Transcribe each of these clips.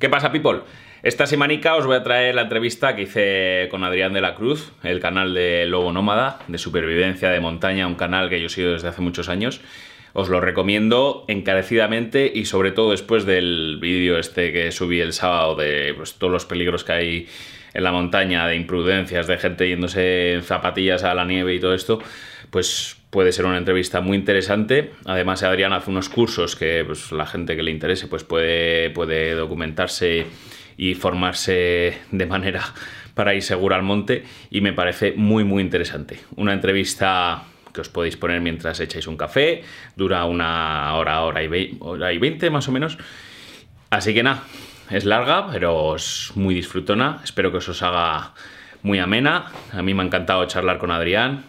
¿Qué pasa, people? Esta semanica os voy a traer la entrevista que hice con Adrián de la Cruz, el canal de Lobo Nómada, de supervivencia de montaña, un canal que yo sigo desde hace muchos años. Os lo recomiendo encarecidamente y sobre todo después del vídeo este que subí el sábado de pues, todos los peligros que hay en la montaña, de imprudencias, de gente yéndose en zapatillas a la nieve y todo esto, pues puede ser una entrevista muy interesante. Además, Adrián hace unos cursos que pues, la gente que le interese pues, puede, puede documentarse y formarse de manera para ir seguro al monte y me parece muy muy interesante. Una entrevista que os podéis poner mientras echáis un café, dura una hora, hora y, hora y veinte más o menos. Así que nada, es larga, pero es muy disfrutona. Espero que os haga muy amena. A mí me ha encantado charlar con Adrián.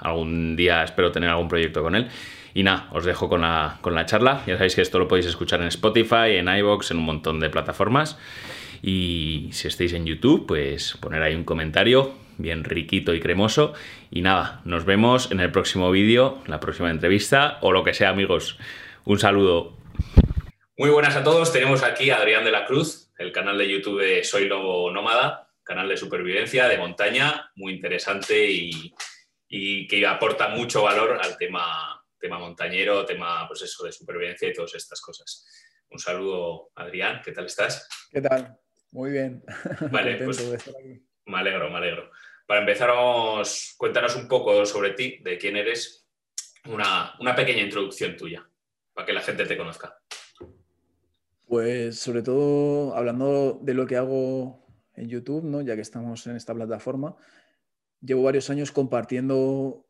Algún día espero tener algún proyecto con él. Y nada, os dejo con la, con la charla. Ya sabéis que esto lo podéis escuchar en Spotify, en iVoox, en un montón de plataformas. Y si estáis en YouTube, pues poner ahí un comentario bien riquito y cremoso. Y nada, nos vemos en el próximo vídeo, la próxima entrevista o lo que sea, amigos. Un saludo. Muy buenas a todos. Tenemos aquí a Adrián de la Cruz, el canal de YouTube de Soy Lobo Nómada, canal de supervivencia de montaña, muy interesante y, que aporta mucho valor al tema, tema montañero, tema pues eso, de supervivencia y todas estas cosas. Un saludo, Adrián, ¿qué tal estás? ¿Qué tal? Muy bien. Vale, pues me alegro, me alegro. Para empezar, cuéntanos un poco sobre ti, de quién eres, una, una pequeña introducción tuya, para que la gente te conozca. Pues sobre todo hablando de lo que hago en YouTube, ¿no? ya que estamos en esta plataforma, llevo varios años compartiendo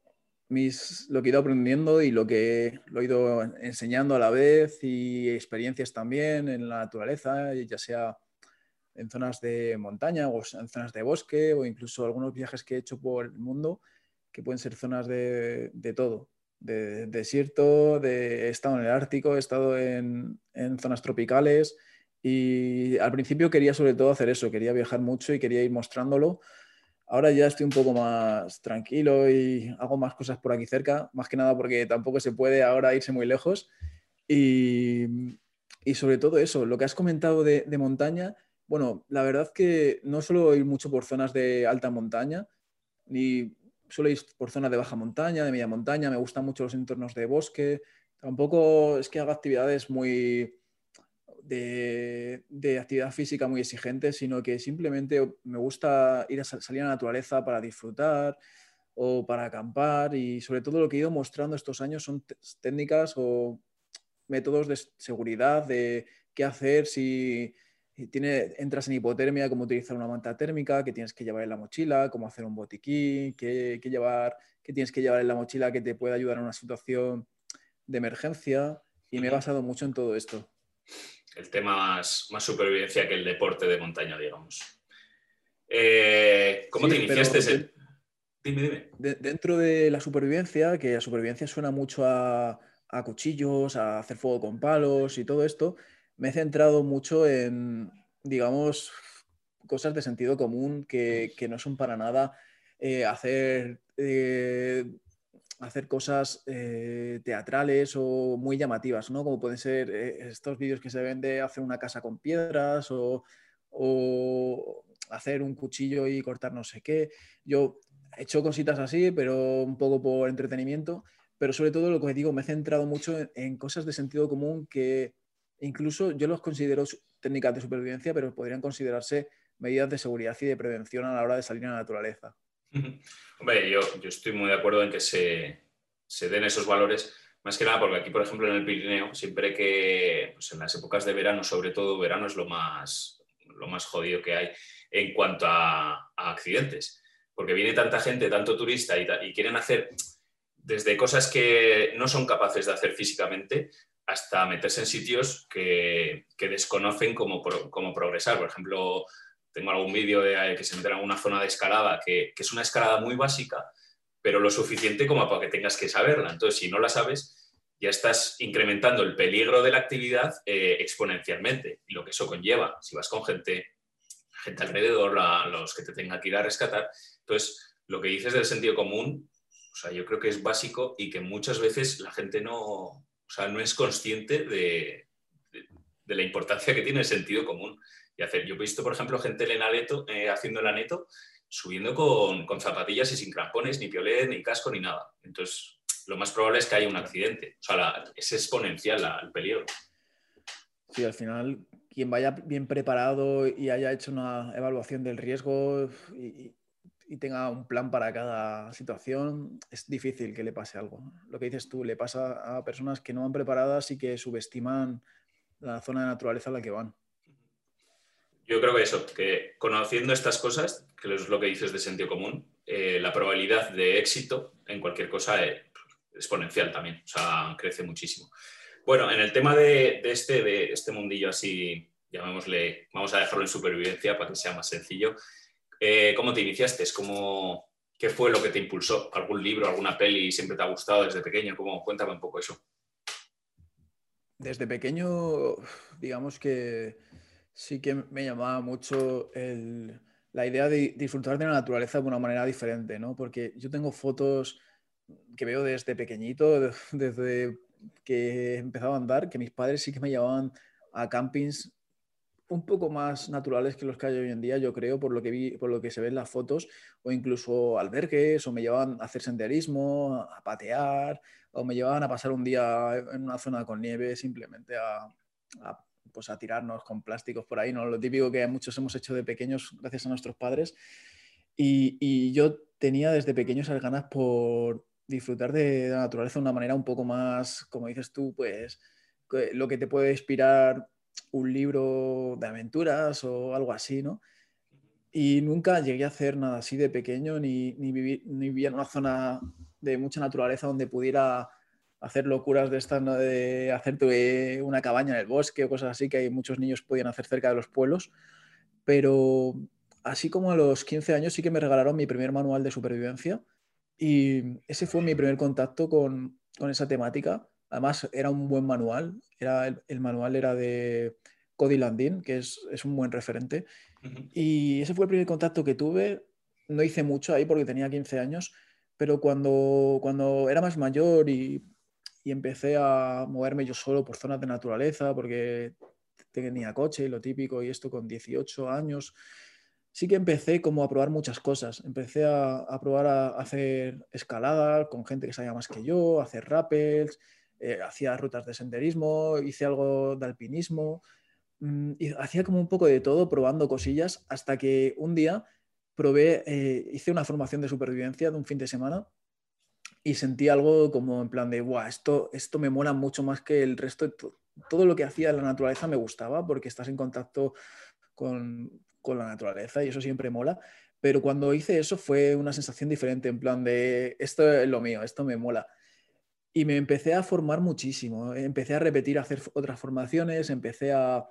mis, lo que he ido aprendiendo y lo que lo he ido enseñando a la vez y experiencias también en la naturaleza, ya sea en zonas de montaña o en zonas de bosque o incluso algunos viajes que he hecho por el mundo que pueden ser zonas de, de todo de desierto, de, he estado en el Ártico, he estado en, zonas tropicales y al principio quería sobre todo hacer eso, quería viajar mucho y quería ir mostrándolo. Ahora ya estoy un poco más tranquilo y hago más cosas por aquí cerca, más que nada porque tampoco se puede ahora irse muy lejos. Y, sobre todo eso, lo que has comentado de, de montaña, bueno, la verdad que no suelo ir mucho por zonas de alta montaña, ni suelo ir por zonas de baja montaña, de media montaña, me gustan mucho los entornos de bosque. Tampoco es que haga actividades muy de, actividad física muy exigentes, sino que simplemente me gusta ir a salir a la naturaleza para disfrutar o para acampar y sobre todo lo que he ido mostrando estos años son técnicas o métodos de seguridad, de qué hacer si tiene, entras en hipotermia, cómo utilizar una manta térmica, qué tienes que llevar en la mochila, cómo hacer un botiquín, qué, llevar, qué tienes que llevar en la mochila que te pueda ayudar en una situación de emergencia. Y me he basado mucho en todo esto. El tema más, más supervivencia que el deporte de montaña, digamos. Eh, ¿Cómo te iniciaste? dime, dime. dentro de la supervivencia, que la supervivencia suena mucho a, a cuchillos, a hacer fuego con palos y todo esto, me he centrado mucho en, digamos, cosas de sentido común que, no son para nada eh, hacer, eh, hacer cosas eh, teatrales o muy llamativas, ¿no? Como pueden ser estos vídeos que se ven de hacer una casa con piedras o, hacer un cuchillo y cortar no sé qué. Yo he hecho cositas así, pero un poco por entretenimiento, pero sobre todo lo que digo, me he centrado mucho en cosas de sentido común que Incluso yo los considero técnicas de supervivencia, pero podrían considerarse medidas de seguridad y de prevención a la hora de salir a la naturaleza. Hombre, yo, estoy muy de acuerdo en que se, den esos valores, más que nada porque aquí, por ejemplo, en el Pirineo, siempre que pues en las épocas de verano, sobre todo verano, es lo más, lo más jodido que hay en cuanto a, accidentes, porque viene tanta gente, tanto turista y quieren hacer desde cosas que no son capaces de hacer físicamente hasta meterse en sitios que, desconocen cómo, progresar. Por ejemplo, tengo algún vídeo de que se meten en una zona de escalada que, es una escalada muy básica, pero lo suficiente como para que tengas que saberla. Entonces, si no la sabes, ya estás incrementando el peligro de la actividad eh, exponencialmente y lo que eso conlleva. Si vas con gente, gente alrededor, los que te tengan que ir a rescatar. Entonces, lo que dices del sentido común, o sea, yo creo que es básico y que muchas veces la gente no, o sea, no es consciente de, de la importancia que tiene el sentido común. Y hacer, yo he visto, por ejemplo, gente en el aneto, eh, haciendo el aneto, subiendo con, con, zapatillas y sin crampones, ni piolet, ni casco, ni nada. Entonces, lo más probable es que haya un accidente. O sea, es exponencial el peligro. Sí, al final, quien vaya bien preparado y haya hecho una evaluación del riesgo y, y tenga un plan para cada situación, es difícil que le pase algo. Lo que dices tú, le pasa a personas que no van preparadas y que subestiman la zona de naturaleza a la que van. Yo creo que eso, que conociendo estas cosas, que es lo que dices de sentido común, eh, la probabilidad de éxito en cualquier cosa es exponencial también, o sea, crece muchísimo. Bueno, en el tema de, este, de este mundillo así, llamémosle, vamos a dejarlo en supervivencia para que sea más sencillo, eh, ¿Cómo te iniciaste? ¿Cómo, ¿Qué fue lo que te impulsó? ¿Algún libro, alguna peli siempre te ha gustado desde pequeño? ¿Cómo? Cuéntame un poco eso. Desde pequeño, digamos que sí que me llamaba mucho la idea de disfrutar de la naturaleza de una manera diferente, ¿no? Porque yo tengo fotos que veo desde pequeñito, desde que empezaba a andar, que mis padres sí que me llevaban a campings un poco más naturales que los que hay hoy en día, yo creo, por lo que vi, por lo que se ve en las fotos, o incluso albergues, o me llevaban a hacer senderismo, a patear, o me llevaban a pasar un día en una zona con nieve, simplemente a, pues a tirarnos con plásticos por ahí, ¿no? Lo típico que muchos hemos hecho de pequeños gracias a nuestros padres. Y, y yo tenía desde pequeño esas ganas por disfrutar de la naturaleza de una manera un poco más, como dices tú, pues lo que te puede inspirar un libro de aventuras o algo así, ¿no? Y nunca llegué a hacer nada así de pequeño, ni, ni, ni vivía en una zona de mucha naturaleza donde pudiera hacer locuras de estas, ¿no? de hacerte una cabaña en el bosque o cosas así que hay muchos niños podían hacer cerca de los pueblos. Pero así como a los 15 años sí que me regalaron mi primer manual de supervivencia y ese fue mi primer contacto con, con esa temática Además, era un buen manual. Era el, manual era de Cody Landin, que es, un buen referente. Y ese fue el primer contacto que tuve. No hice mucho ahí porque tenía 15 años, pero cuando, cuando era más mayor y, empecé a moverme yo solo por zonas de naturaleza, porque tenía coche y lo típico, y esto con 18 años, sí que empecé como a probar muchas cosas. Empecé a, a probar a hacer escalada con gente que sabía más que yo, hacer rappels, eh, hacía rutas de senderismo, hice algo de alpinismo, mm, y hacía como un poco de todo, probando cosillas, hasta que un día probé, eh, hice una formación de supervivencia de un fin de semana y sentí algo como en plan de, Buah, esto, esto me mola mucho más que el resto, todo lo que hacía la naturaleza me gustaba porque estás en contacto con, con la naturaleza y eso siempre mola. Pero cuando hice eso fue una sensación diferente, en plan de, esto es lo mío, esto me mola. Y me empecé a formar muchísimo. Empecé a repetir, a hacer otras formaciones, empecé a,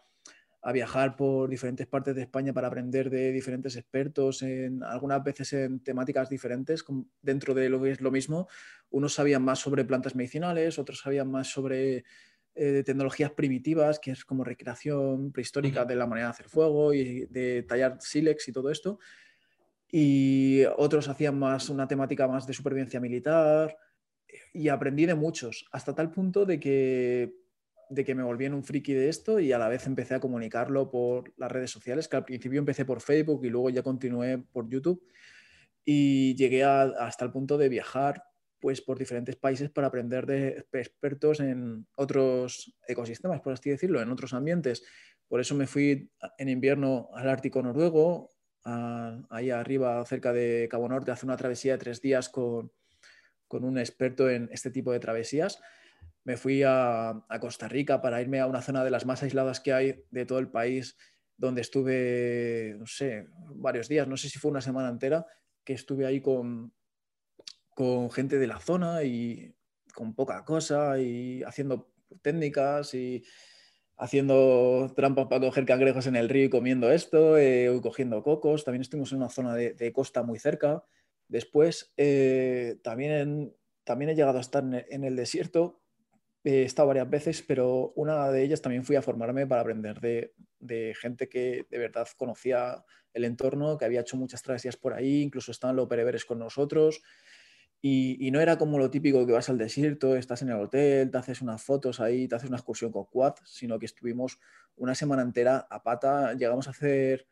a viajar por diferentes partes de España para aprender de diferentes expertos, en, algunas veces en temáticas diferentes, dentro de lo que es lo mismo. Unos sabían más sobre plantas medicinales, otros sabían más sobre eh, tecnologías primitivas, que es como recreación prehistórica de la manera de hacer fuego y de tallar sílex y todo esto. Y otros hacían más una temática más de supervivencia militar y aprendí de muchos, hasta tal punto de que, de que me volví en un friki de esto y a la vez empecé a comunicarlo por las redes sociales, que al principio empecé por Facebook y luego ya continué por YouTube y llegué hasta el punto de viajar pues por diferentes países para aprender de expertos en otros ecosistemas, por así decirlo, en otros ambientes. Por eso me fui en invierno al Ártico noruego, ahí arriba cerca de Cabo Norte, hace una travesía de tres días con, con un experto en este tipo de travesías. Me fui a, Costa Rica para irme a una zona de las más aisladas que hay de todo el país, donde estuve, no sé, varios días, no sé si fue una semana entera, que estuve ahí con, con gente de la zona y con poca cosa y haciendo técnicas y haciendo trampas para coger cangrejos en el río y comiendo esto, eh, cogiendo cocos. También estuvimos en una zona de costa muy cerca Después, eh, también, también he llegado a estar en el desierto, he estado varias veces, pero una de ellas también fui a formarme para aprender de, gente que de verdad conocía el entorno, que había hecho muchas travesías por ahí, incluso estaban los pereveres con nosotros. Y, no era como lo típico que vas al desierto, estás en el hotel, te haces unas fotos ahí, te haces una excursión con quad, sino que estuvimos una semana entera a pata, llegamos a hacer,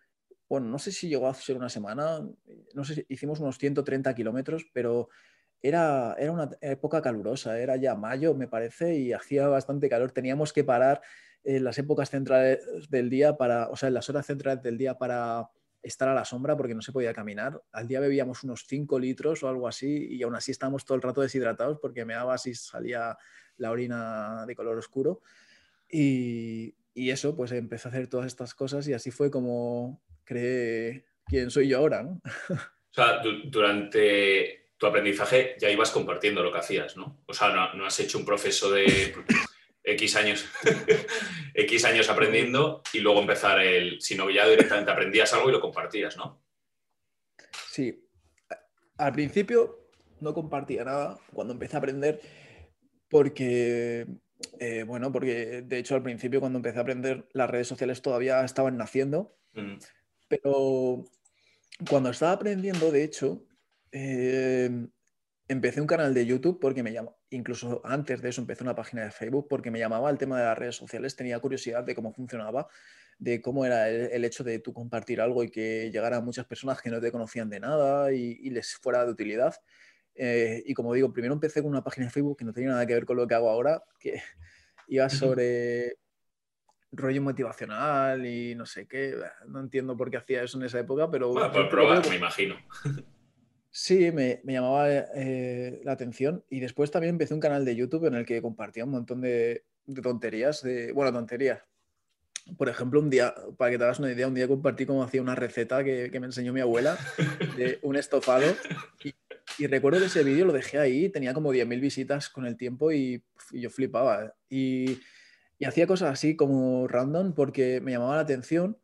bueno, no sé si llegó a ser una semana, no sé hicimos unos 130 kilómetros, pero era, era una época calurosa, era ya mayo, me parece, y hacía bastante calor. Teníamos que parar en las épocas centrales del día para, o sea, en las horas centrales del día para estar a la sombra porque no se podía caminar. Al día bebíamos unos 5 litros o algo así y aún así estábamos todo el rato deshidratados porque me daba así salía la orina de color oscuro. Y, y, eso, pues empecé a hacer todas estas cosas y así fue como creé quién soy yo ahora. O sea, durante tu aprendizaje ya ibas compartiendo lo que hacías, ¿no? O sea, no, no has hecho un proceso de X años, X años aprendiendo y luego empezar el, sino ya directamente aprendías algo y lo compartías, ¿no? Sí. Al principio no compartía nada cuando empecé a aprender porque, eh, bueno, porque de hecho al principio cuando empecé a aprender las redes sociales todavía estaban naciendo, mm. pero cuando estaba aprendiendo, de hecho, eh, empecé un canal de YouTube porque me llamó, incluso antes de eso empecé una página de Facebook porque me llamaba el tema de las redes sociales, tenía curiosidad de cómo funcionaba, de cómo era el, hecho de tú compartir algo y que llegara a muchas personas que no te conocían de nada y, les fuera de utilidad. Eh, y como digo, primero empecé con una página de Facebook que no tenía nada que ver con lo que hago ahora, que iba sobre rollo motivacional y no sé qué. No entiendo por qué hacía eso en esa época, pero... Bueno, por probar, me imagino. Sí, me, llamaba eh, la atención y después también empecé un canal de YouTube en el que compartía un montón de, tonterías, de, bueno, tonterías. Por ejemplo, un día, para que te hagas una idea, un día compartí cómo hacía una receta que, me enseñó mi abuela de un estofado y, recuerdo que ese vídeo lo dejé ahí, tenía como 10.000 visitas con el tiempo y, yo flipaba. Y, y hacía cosas así como random porque me llamaba la atención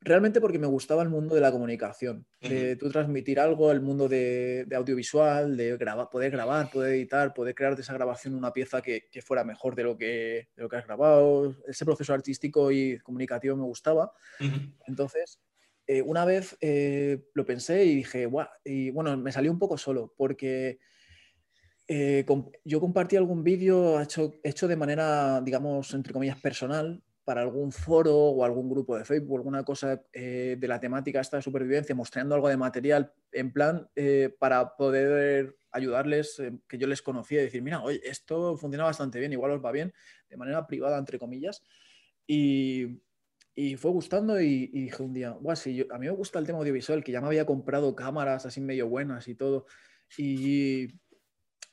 realmente porque me gustaba el mundo de la comunicación, de tú transmitir algo, el mundo de, audiovisual, de grabar, poder grabar, poder editar, poder crear de esa grabación una pieza que, fuera mejor de lo que, lo que has grabado. Ese proceso artístico y comunicativo me gustaba. Entonces, eh, una vez eh, lo pensé y dije, Guau", y bueno, me salió un poco solo porque... Eh, yo compartí algún vídeo hecho, hecho de manera, digamos, entre comillas, personal, para algún foro o algún grupo de Facebook, alguna cosa eh, de la temática esta de supervivencia, mostrando algo de material en plan eh, para poder ayudarles, eh, que yo les conocía y decir, mira, oye, esto funciona bastante bien, igual os va bien, de manera privada, entre comillas. Y, y fue gustando y, dije un día, guau, sí, a mí me gusta el tema audiovisual, que ya me había comprado cámaras así medio buenas y todo. Y,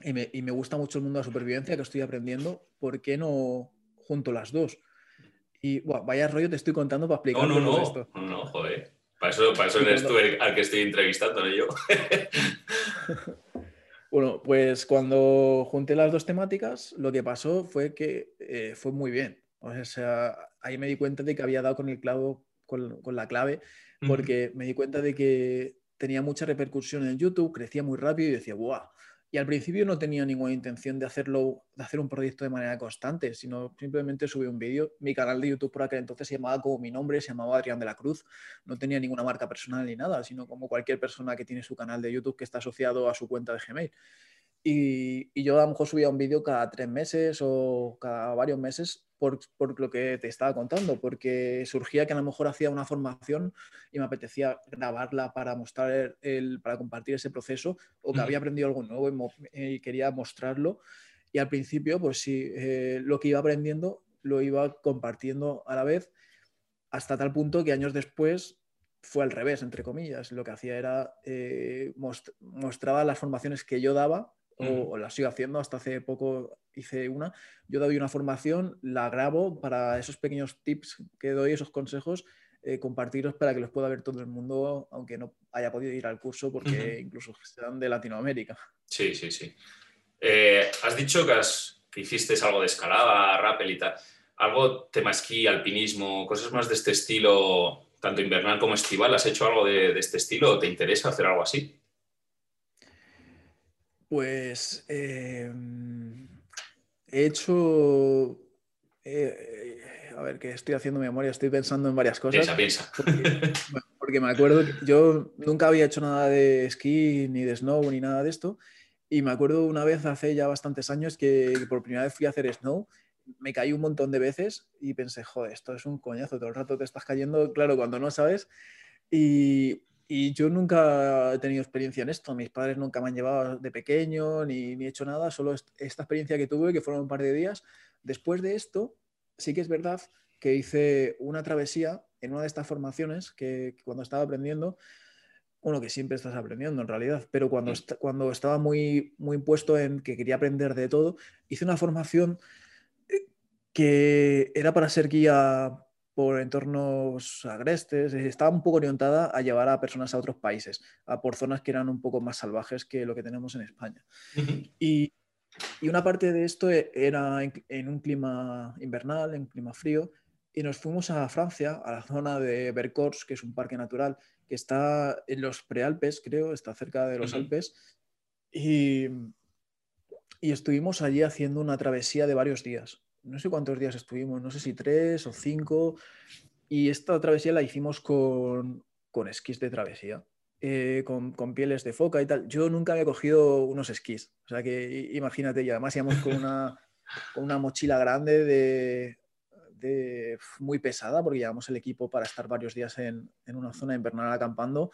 y, me, y me gusta mucho el mundo de la supervivencia que estoy aprendiendo, ¿por qué no junto las dos? Y vaya rollo te estoy contando para explicar no, no, no, esto. No, no, joder. Para eso, para eso eres tú el, al que estoy entrevistando, no yo. bueno, pues cuando junté las dos temáticas, lo que pasó fue que eh, fue muy bien. O sea, ahí me di cuenta de que había dado con el clavo, con, con la clave, porque me di cuenta de que tenía mucha repercusión en YouTube, crecía muy rápido y decía, ¡guau! Y al principio no tenía ninguna intención de hacerlo, de hacer un proyecto de manera constante, sino simplemente subí un vídeo. Mi canal de YouTube por aquel entonces se llamaba como mi nombre, se llamaba Adrián de la Cruz. No tenía ninguna marca personal ni nada, sino como cualquier persona que tiene su canal de YouTube que está asociado a su cuenta de Gmail. Y, yo a lo mejor subía un vídeo cada tres meses o cada varios meses por, por, lo que te estaba contando, porque surgía que a lo mejor hacía una formación y me apetecía grabarla para mostrar el, para compartir ese proceso o que había aprendido algo nuevo y, quería mostrarlo. Y al principio, pues sí, eh, lo que iba aprendiendo lo iba compartiendo a la vez hasta tal punto que años después fue al revés, entre comillas. Lo que hacía era eh, mostraba las formaciones que yo daba o, la sigo haciendo, hasta hace poco hice una, yo doy una formación, la grabo para esos pequeños tips que doy, esos consejos, eh, compartirlos para que los pueda ver todo el mundo, aunque no haya podido ir al curso porque incluso sean de Latinoamérica. Sí, sí, sí. Eh, has dicho que, que, hiciste algo de escalada, rappel y tal. ¿Algo tema esquí, alpinismo, cosas más de este estilo, tanto invernal como estival? ¿Has hecho algo de, de este estilo o te interesa hacer algo así? Pues em, he hecho. Eh, a ver, que estoy haciendo memoria, estoy pensando en varias cosas. Piensa, piensa. Porque, me acuerdo que yo nunca había hecho nada de esquí, ni de snow, ni nada de esto. Y me acuerdo una vez hace ya bastantes años que, por primera vez fui a hacer snow, me caí un montón de veces y pensé, joder, esto es un coñazo, todo el rato te estás cayendo, claro, cuando no sabes. Y, y yo nunca he tenido experiencia en esto, mis padres nunca me han llevado de pequeño ni, ni he hecho nada, solo esta experiencia que tuve, que fueron un par de días. Después de esto, sí que es verdad que hice una travesía en una de estas formaciones que, cuando estaba aprendiendo, bueno, que siempre estás aprendiendo en realidad, pero cuando, cuando estaba muy, muy puesto en que quería aprender de todo, hice una formación eh, que era para ser guía por entornos agrestes, estaba un poco orientada a llevar a personas a otros países, a por zonas que eran un poco más salvajes que lo que tenemos en España. y, y, una parte de esto e, era en, en, un clima invernal, en un clima frío, y nos fuimos a Francia, a la zona de Vercors, que es un parque natural que está en los prealpes, creo, está cerca de los Alpes, y, y, estuvimos allí haciendo una travesía de varios días. No sé cuántos días estuvimos, no sé si tres o cinco, y esta travesía la hicimos con, con esquís de travesía. Eh, con, con, pieles de foca y tal. Yo nunca había cogido unos esquís, o sea que imagínate, y además íbamos con una, con una mochila grande de, muy pesada porque llevamos el equipo para estar varios días en, una zona invernal acampando.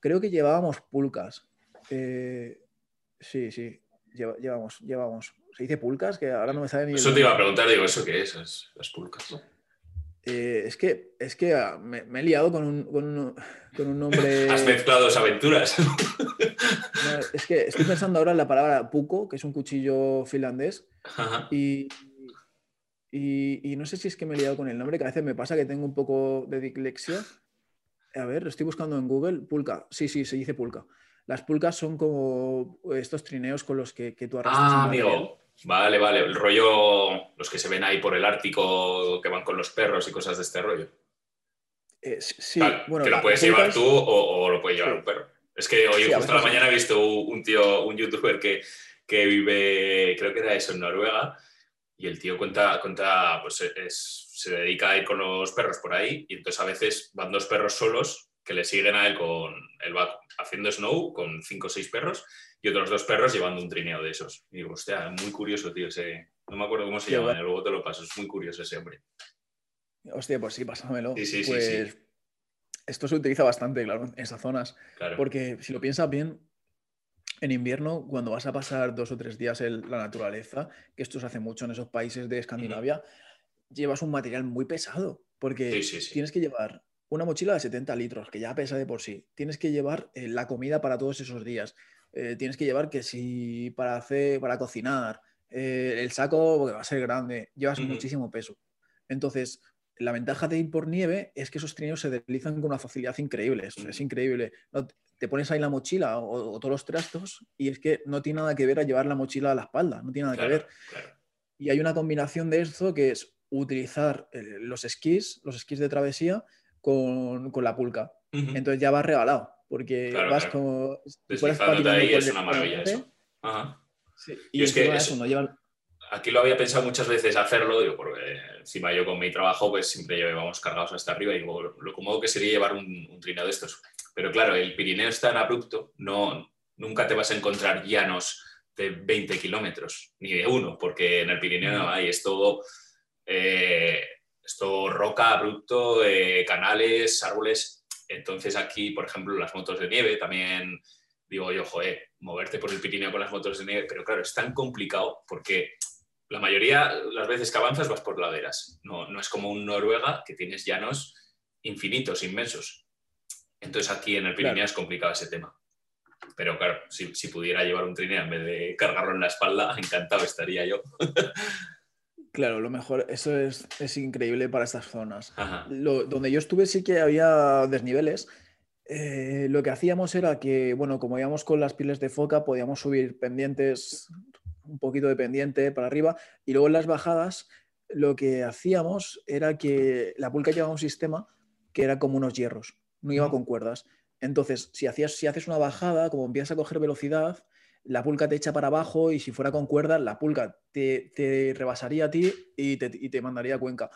Creo que llevábamos pulcas. Eh, sí, sí, llevamos, llevamos. ¿Se dice pulcas? Que ahora no me sabe ni. Eso te iba a preguntar, digo, ¿eso qué es? Las pulcas. Eh, es que, es que ah, me, he liado con un, con un, nombre. Has mezclado dos aventuras. es que estoy pensando ahora en la palabra puco, que es un cuchillo finlandés. Y, y, no sé si es que me he liado con el nombre, que a veces me pasa que tengo un poco de dislexia. A ver, estoy buscando en Google. Pulca. Sí, sí, se dice pulca. Las pulcas son como estos trineos con los que, que tú arrastras. Ah, amigo. Vale, vale. El rollo, los que se ven ahí por el Ártico, que van con los perros y cosas de este rollo. Eh, sí, bueno. Que lo puedes llevar tú o, lo puede llevar un perro. Es que hoy, justo a la mañana, he visto un tío, un youtuber que, que vive, creo que era eso, en Noruega y el tío cuenta, cuenta pues se dedica a ir con los perros por ahí y entonces a veces van dos perros solos que le siguen a él con, él va haciendo snow con cinco o seis perros y otros dos perros llevando un trineo de esos. Y digo, hostia, muy curioso, tío, ese, no me acuerdo cómo se llama, luego te lo paso, es muy curioso ese hombre. Hostia, pues sí, pásamelo. Sí, sí, pues sí, Esto se utiliza bastante, claro, en esas zonas. Porque si lo piensas bien, en invierno, cuando vas a pasar dos o tres días en la naturaleza, que esto se hace mucho en esos países de Escandinavia, llevas un material muy pesado, porque tienes que llevar una mochila de 70 litros, que ya pesa de por sí. Tienes que llevar eh, la comida para todos esos días. Eh, tienes que llevar que si para hacer, para cocinar, eh, el saco, porque va a ser grande, llevas muchísimo peso. Entonces, la ventaja de ir por nieve es que esos trineos se deslizan con una facilidad increíble. Es, increíble. te pones ahí la mochila o, todos los trastos y es que no tiene nada que ver a llevar la mochila a la espalda. No tiene nada que ver. Y hay una combinación de esto que es utilizar eh, los esquís, los esquís de travesía con, la pulca. Entonces ya vas regalado. Porque vas como. ahí es una maravilla eso. Y, es que eso, no llevan aquí lo había pensado muchas veces hacerlo, digo, porque encima yo con mi trabajo pues siempre llevamos cargados hasta arriba y digo, lo, cómodo que sería llevar un, un, trineo de estos. Pero claro, el Pirineo es tan abrupto, no, nunca te vas a encontrar llanos de 20 kilómetros, ni de uno, porque en el Pirineo no hay, es todo, eh, roca, abrupto, eh, canales, árboles. Entonces aquí, por ejemplo, las motos de nieve también digo yo, joder, moverte por el Pirineo con las motos de nieve, pero claro, es tan complicado porque la mayoría, las veces que avanzas vas por laderas. No, no es como un Noruega que tienes llanos infinitos, inmensos. Entonces aquí en el Pirineo es complicado ese tema. Pero claro, si, pudiera llevar un trineo en vez de cargarlo en la espalda, encantado estaría yo. Claro, lo mejor, eso es, increíble para estas zonas. donde yo estuve sí que había desniveles. Eh, lo que hacíamos era que, bueno, como íbamos con las pieles de foca, podíamos subir pendientes un poquito de pendiente para arriba. Y luego en las bajadas lo que hacíamos era que la pulca llevaba un sistema que era como unos hierros, no iba con cuerdas. Entonces, si, hacías, si haces una bajada, como empiezas a coger velocidad, la pulca te echa para abajo y si fuera con cuerdas, la pulca te, rebasaría a ti y te, mandaría a Cuenca.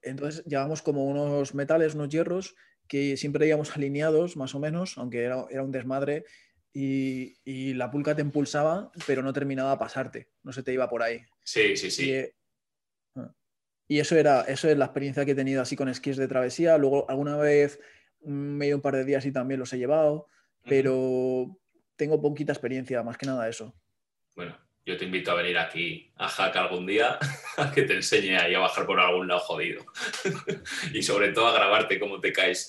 Entonces, llevamos como unos metales, unos hierros que siempre íbamos alineados, más o menos, aunque era, era un desmadre y, la pulca te impulsaba, pero no terminaba a pasarte, no se te iba por ahí. Sí, sí, sí. Y, eh, y eso, era, eso es la experiencia que he tenido así con esquís de travesía. Luego alguna vez me he ido un par de días y también los he llevado, pero tengo poquita experiencia, más que nada eso. Bueno, yo te invito a venir aquí a Hack algún día a que te enseñe ahí a bajar por algún lado jodido. y sobre todo a grabarte cómo te caes.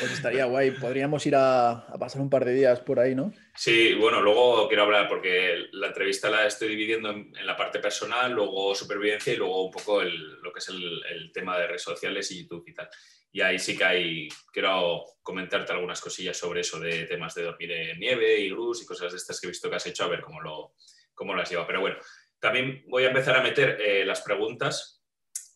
Pues estaría guay. Podríamos ir a, pasar un par de días por ahí, ¿no? Sí, bueno, luego quiero hablar porque la entrevista la estoy dividiendo en, la parte personal, luego supervivencia y luego un poco lo que es el, tema de redes sociales y YouTube y tal. Y ahí sí que hay, quiero comentarte algunas cosillas sobre eso de temas de dormir en nieve y luz y cosas de estas que he visto que has hecho, a ver cómo lo, cómo lo has llevado. Pero bueno, también voy a empezar a meter eh, las preguntas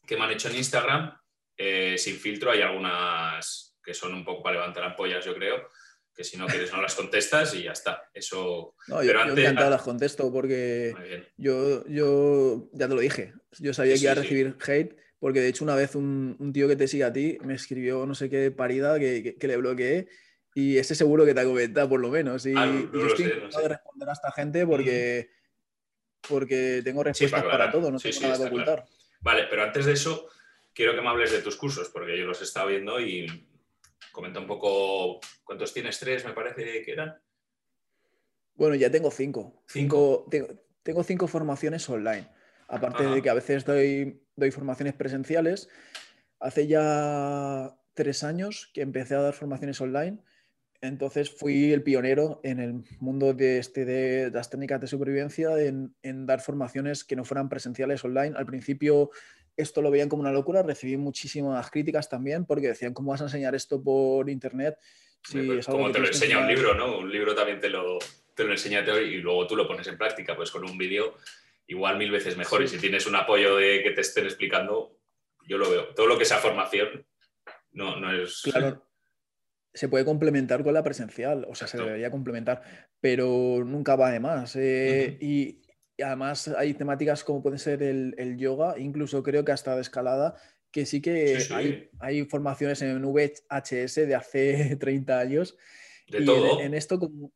que me han hecho en Instagram. Eh, sin filtro hay algunas que son un poco para levantar ampollas, yo creo, que si no quieres no las contestas y ya está. Eso. No, yo, encantado las contesto porque yo, yo ya te lo dije. Yo sabía que iba a recibir hate porque de hecho una vez un, tío que te sigue a ti me escribió no sé qué parida que, le bloqueé y ese seguro que te ha comentado por lo menos. Y, ah, yo estoy de responder a esta gente porque, porque tengo respuestas para, todo, no tengo nada que ocultar. Vale, pero antes de eso quiero que me hables de tus cursos porque yo los he estado viendo y Comenta un poco cuántos tienes, tres me parece que eran. Bueno, ya tengo cinco. Cinco, tengo, cinco formaciones online. Aparte de que a veces doy, doy formaciones presenciales. Hace ya tres años que empecé a dar formaciones online. Entonces fui el pionero en el mundo de, este, de las técnicas de supervivencia en, en, dar formaciones que no fueran presenciales online. Al principio esto lo veían como una locura, recibí muchísimas críticas también porque decían, ¿cómo vas a enseñar esto por internet? Si pues, como te lo enseña un libro, ¿no? Un libro también te lo, te lo enseña y luego tú lo pones en práctica, pues con un vídeo igual mil veces mejor. Y si tienes un apoyo de que te estén explicando, yo lo veo. Todo lo que sea formación no, no es... Claro. Se puede complementar con la presencial, o sea, se debería complementar, pero nunca va de más. Eh, y, además hay temáticas como puede ser el, yoga, incluso creo que hasta de escalada, que sí que Hay, hay, formaciones en VHS de hace 30 años. De todo. En, esto, como,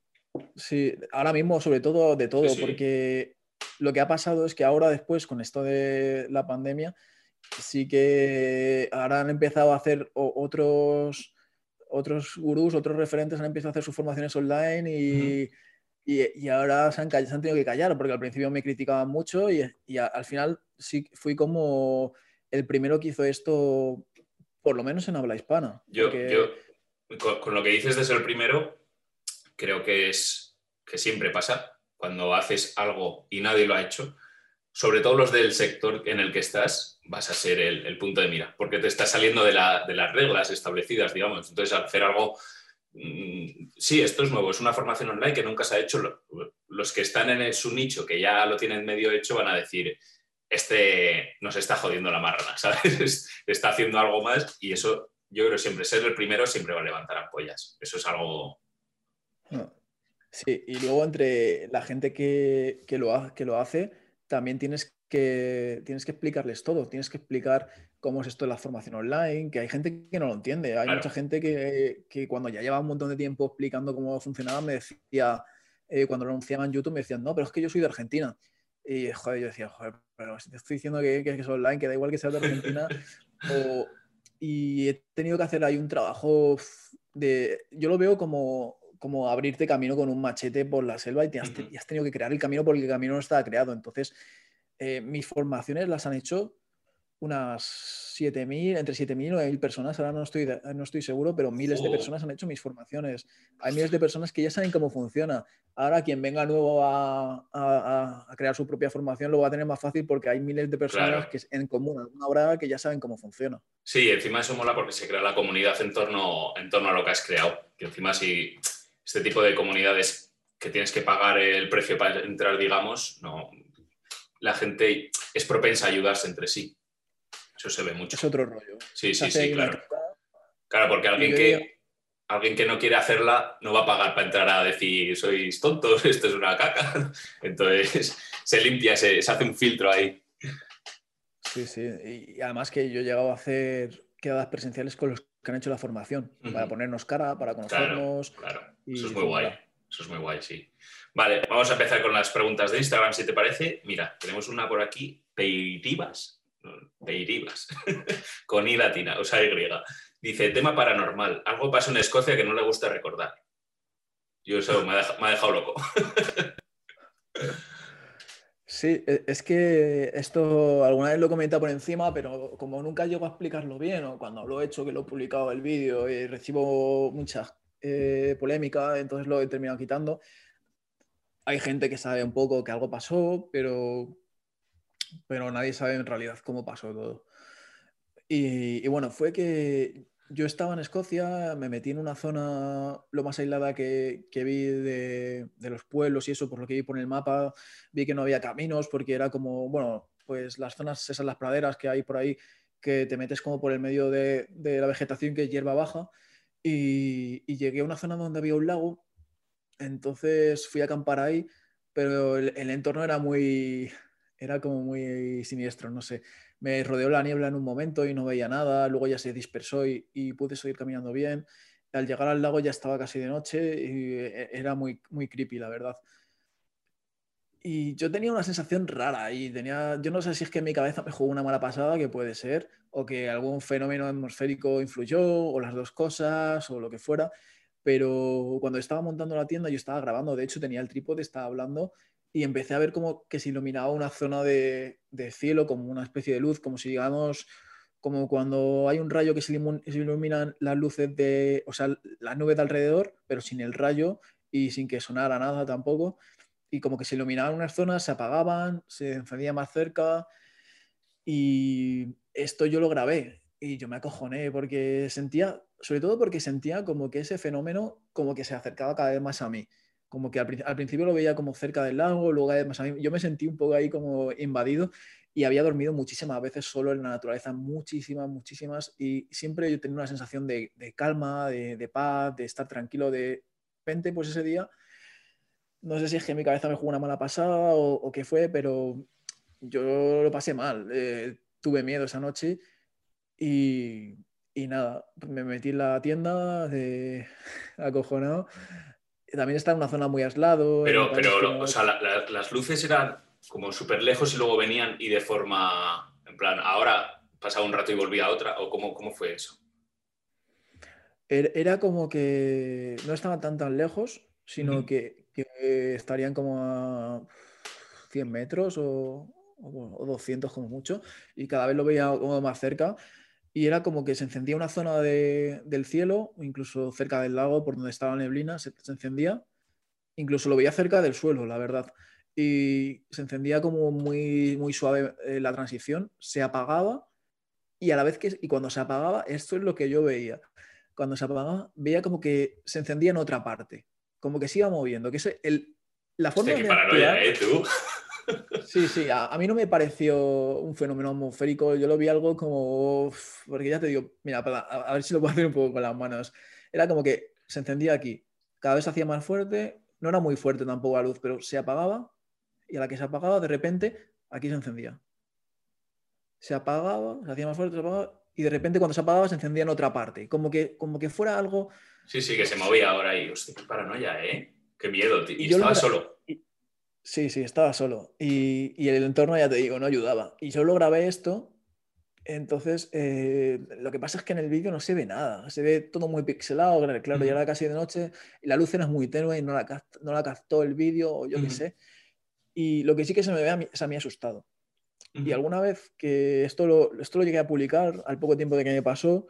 sí, ahora mismo sobre todo de todo, porque lo que ha pasado es que ahora después, con esto de la pandemia, sí que ahora han empezado a hacer otros, otros gurús, otros referentes han empezado a hacer sus formaciones online y... Y, ahora se han, se han, tenido que callar porque al principio me criticaban mucho y, al final sí fui como el primero que hizo esto, por lo menos en habla hispana. Yo, con, lo que dices de ser el primero, creo que es que siempre pasa cuando haces algo y nadie lo ha hecho. Sobre todo los del sector en el que estás, vas a ser el, punto de mira, porque te estás saliendo de, la, de las reglas establecidas, digamos. Entonces, hacer algo Mm, sí, esto es nuevo, es una formación online que nunca se ha hecho. Los que están en su nicho, que ya lo tienen medio hecho, van a decir, este nos está jodiendo la marrana, ¿sabes? está haciendo algo más y eso yo creo siempre ser el primero siempre va a levantar ampollas. Eso es algo... Sí, y luego entre la gente que, lo, que lo hace, también tienes que, tienes que explicarles todo, tienes que explicar cómo es esto de la formación online, que hay gente que no lo entiende. Hay mucha gente que, cuando ya lleva un montón de tiempo explicando cómo funcionaba, me decía, eh, cuando lo anunciaban en YouTube, me decían, no, pero es que yo soy de Argentina. Y joder, yo decía, joder, pero si te estoy diciendo que, que es online, que da igual que sea de Argentina. y he tenido que hacer ahí un trabajo de. Yo lo veo como, como abrirte camino con un machete por la selva y, te has, tenido que crear el camino porque el camino no estaba creado. Entonces, eh, mis formaciones las han hecho unas 7.000, entre 7.000 y 9.000 personas, ahora no estoy, no estoy seguro, pero miles de personas han hecho mis formaciones. Hay miles de personas que ya saben cómo funciona. Ahora quien venga nuevo a, a, crear su propia formación lo va a tener más fácil porque hay miles de personas que en común, alguna hora que ya saben cómo funciona. Sí, encima eso mola porque se crea la comunidad en torno, en torno a lo que has creado. Que encima si este tipo de comunidades que tienes que pagar el precio para entrar, digamos, no, la gente es propensa a ayudarse entre sí. Eso se ve mucho. Es otro rollo. Sí, sí, sí, claro. Claro, porque alguien que, alguien que no quiere hacerla no va a pagar para entrar a decir sois tontos, esto es una caca. Entonces se limpia, se, hace un filtro ahí. Sí, sí. Y además que yo he llegado a hacer quedadas presenciales con los que han hecho la formación, para ponernos cara, para conocernos. Claro, Eso es muy guay. Eso es muy guay, sí. Vale, vamos a empezar con las preguntas de Instagram, si te parece. Mira, tenemos una por aquí, Peiribas, Peiribas, con I latina, o sea, Y. Dice, tema paranormal, algo pasó en Escocia que no le gusta recordar. Yo eso me ha dejado, loco. Sí, e, es que esto alguna vez lo he comentado por encima, pero como nunca llego a explicarlo bien, o cuando lo he hecho, que lo he publicado el vídeo y recibo mucha eh, polémica, entonces lo he terminado quitando. Hay gente que sabe un poco que algo pasó, pero, pero nadie sabe en realidad cómo pasó todo. y bueno, fue que yo estaba en Escocia, me metí en una zona lo más aislada que, vi de, los pueblos y eso, por lo que vi por el mapa, vi que no había caminos porque era como, bueno, pues las zonas, esas las praderas que hay por ahí, que te metes como por el medio de, la vegetación que es hierba baja y, llegué a una zona donde había un lago, entonces fui a acampar ahí, pero el, el entorno era muy, era como muy siniestro, no sé me rodeó la niebla en un momento y no veía nada, luego ya se dispersó y, pude seguir caminando bien. Al llegar al lago ya estaba casi de noche y e, era muy, muy creepy, la verdad. Y yo tenía una sensación rara y tenía, yo no sé si es que en mi cabeza me jugó una mala pasada, que puede ser, o que algún fenómeno atmosférico influyó, o las dos cosas, o lo que fuera, pero cuando estaba montando la tienda yo estaba grabando, de hecho tenía el trípode, estaba hablando y empecé a ver como que se iluminaba una zona de, cielo como una especie de luz, como si digamos, como cuando hay un rayo que se, iluminan las luces de, o sea, las nubes de alrededor, pero sin el rayo y sin que sonara nada tampoco. Y como que se iluminaban unas zonas, se apagaban, se encendía más cerca. Y esto yo lo grabé y yo me acojoné porque sentía, sobre todo porque sentía como que ese fenómeno como que se acercaba cada vez más a mí como que al, principio lo veía como cerca del lago, luego además yo me sentí un poco ahí como invadido y había dormido muchísimas veces solo en la naturaleza, muchísimas, muchísimas, y siempre yo tenía una sensación de, calma, de, paz, de estar tranquilo, de repente, pues ese día, no sé si es que mi cabeza me jugó una mala pasada o, qué fue, pero yo lo pasé mal, eh, tuve miedo esa noche y, y nada, me metí en la tienda de acojonado también está en una zona muy aislado. Pero, pero o sea, las luces eran como súper lejos y luego venían y de forma, en plan, ahora pasaba un rato y volvía a otra, o cómo, cómo fue eso? Er, era como que no estaban tan tan lejos, sino que, estarían como a 100 metros o, o, 200 como mucho, y cada vez lo veía como más cerca y era como que se encendía una zona del cielo, incluso cerca del lago por donde estaba la neblina, se, encendía, incluso lo veía cerca del suelo, la verdad, y se encendía como muy, muy suave eh, la transición, se apagaba y a la vez que, y cuando se apagaba, esto es lo que yo veía, cuando se apagaba, veía como que se encendía en otra parte, como que se iba moviendo, que es el, la forma de... paranoia, ¿eh, tú? Sí, sí, a, mí no me pareció un fenómeno atmosférico, yo lo vi algo como, porque ya te digo, mira, a, ver si lo puedo hacer un poco con las manos. Era como que se encendía aquí, cada vez se hacía más fuerte, no era muy fuerte tampoco la luz, pero se apagaba y a la que se apagaba, de repente, aquí se encendía. Se apagaba, se hacía más fuerte, se apagaba y de repente cuando se apagaba se encendía en otra parte, como que, como que fuera algo... Sí, sí, que se movía ahora y, hostia, qué paranoia, ¿eh? Qué miedo, y, estaba solo. Sí, sí, estaba solo. Y, el entorno, ya te digo, no ayudaba. Y yo lo grabé esto. Entonces, eh, lo que pasa es que en el vídeo no se ve nada. Se ve todo muy pixelado. Claro, ya era casi de noche. Y la luz era muy tenue y no la, captó, no la captó el vídeo, o yo qué sé. Y lo que sí que se me ve a mí, es a mí asustado. Y alguna vez que esto lo, esto lo llegué a publicar, al poco tiempo de que me pasó,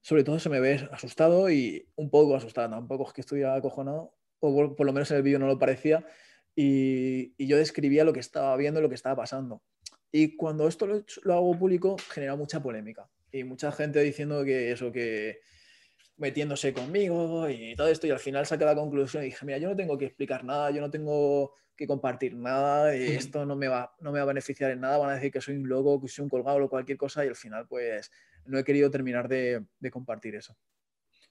sobre todo se me ve asustado y un poco asustado. Tampoco es que estuviera acojonado, o por lo menos en el vídeo no lo parecía y, yo describía lo que estaba viendo, lo que estaba pasando. Y cuando esto lo, hago público, genera mucha polémica. Y mucha gente diciendo que eso, que metiéndose conmigo y todo esto. Y al final saqué la conclusión y dije, mira, yo no tengo que explicar nada, yo no tengo que compartir nada, y esto no me, va, no me va a beneficiar en nada, van a decir que soy un loco, que soy un colgado o cualquier cosa. Y al final, pues, no he querido terminar de, de compartir eso.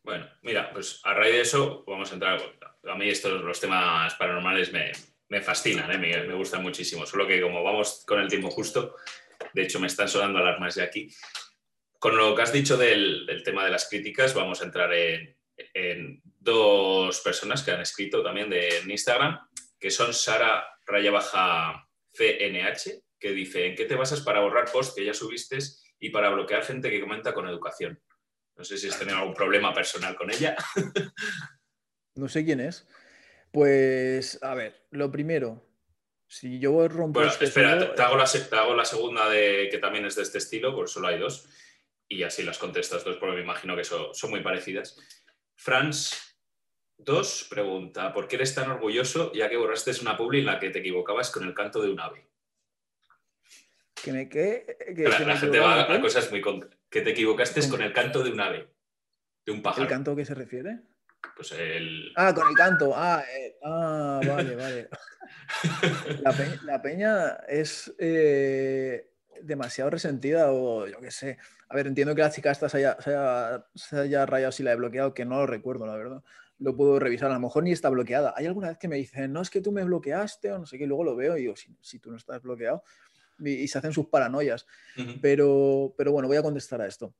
Bueno, mira, pues a raíz de eso vamos a entrar. A mí estos los temas paranormales me, me fascinan, ¿eh? me, gustan muchísimo. Solo que como vamos con el tiempo justo, de hecho me están sonando alarmas de aquí. con lo que has dicho del, tema de las críticas, vamos a entrar en, dos personas que han escrito también de, en Instagram, que son Sara Raya Baja CNH, que dice, ¿en qué te basas para borrar posts que ya subiste y para bloquear gente que comenta con educación? No sé si has tenido algún problema personal con ella. no sé quién es. Pues, a ver, lo primero, si yo rompo... Bueno, este espera, te, hago la, hago la, segunda de que también es de este estilo, porque solo hay dos, y así las contestas dos, porque me imagino que son, son muy parecidas. Franz 2 pregunta, ¿por qué eres tan orgulloso ya que borraste una publi en la que te equivocabas con el canto de un ave? Que me que, la, gente va a cosas muy que te equivocaste con el canto de un ave, de un pájaro. ¿El canto a qué se refiere? Pues el... Ah, con el canto. Ah, eh, ah vale, vale. La peña, es eh, demasiado resentida o yo qué sé. A ver, entiendo que la chica esta se haya, rayado si la he bloqueado, que no lo recuerdo, la verdad. Lo puedo revisar, a lo mejor ni está bloqueada. Hay alguna vez que me dicen, no, es que tú me bloqueaste o no sé qué, luego lo veo y digo, si, tú no estás bloqueado. Y, se hacen sus paranoias. pero, pero bueno, voy a contestar a esto.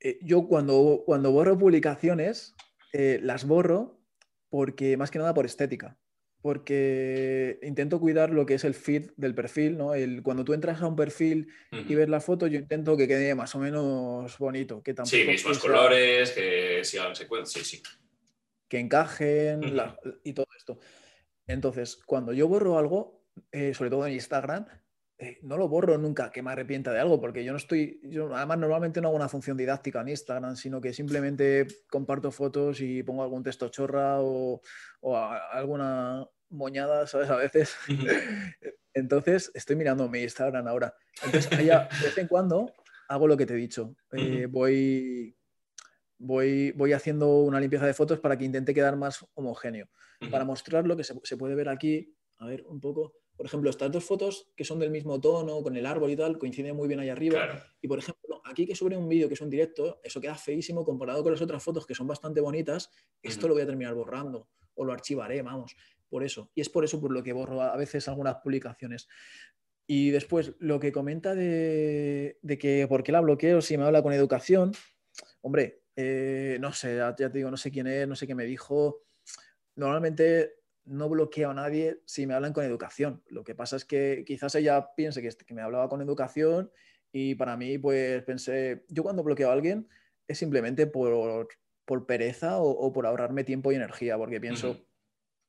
Eh, yo cuando, cuando borro publicaciones, eh, las borro porque más que nada por estética. Porque intento cuidar lo que es el feed del perfil, ¿no? El, cuando tú entras a un perfil y ves la foto, yo intento que quede más o menos bonito. Que sí, mismos colores, que sigan secuencia, sí, sí. Que encajen y todo esto. Entonces, cuando yo borro algo, eh, sobre todo en Instagram, eh, no lo borro nunca que me arrepienta de algo, porque yo no estoy, yo además normalmente no hago una función didáctica en Instagram, sino que simplemente comparto fotos y pongo algún texto chorra o, alguna moñada, ¿sabes? A veces. Entonces, estoy mirando mi Instagram ahora. Entonces, de vez en cuando hago lo que te he dicho. Eh, voy, voy, voy haciendo una limpieza de fotos para que intente quedar más homogéneo. Para mostrar lo que se puede ver aquí, a ver, un poco por ejemplo, estas dos fotos que son del mismo tono, con el árbol y tal, coinciden muy bien ahí arriba. Y por ejemplo, aquí que sobre un vídeo que es un directo, eso queda feísimo comparado con las otras fotos que son bastante bonitas. Esto lo voy a terminar borrando o lo archivaré, vamos, por eso. Y es por eso por lo que borro a veces algunas publicaciones. Y después, lo que comenta de, que por qué la bloqueo si me habla con educación, hombre, eh, no sé, ya te digo, no sé quién es, no sé qué me dijo. Normalmente no bloqueo a nadie si me hablan con educación. Lo que pasa es que quizás ella piense que, que me hablaba con educación y para mí, pues pensé, yo cuando bloqueo a alguien es simplemente por, pereza o, por ahorrarme tiempo y energía, porque pienso,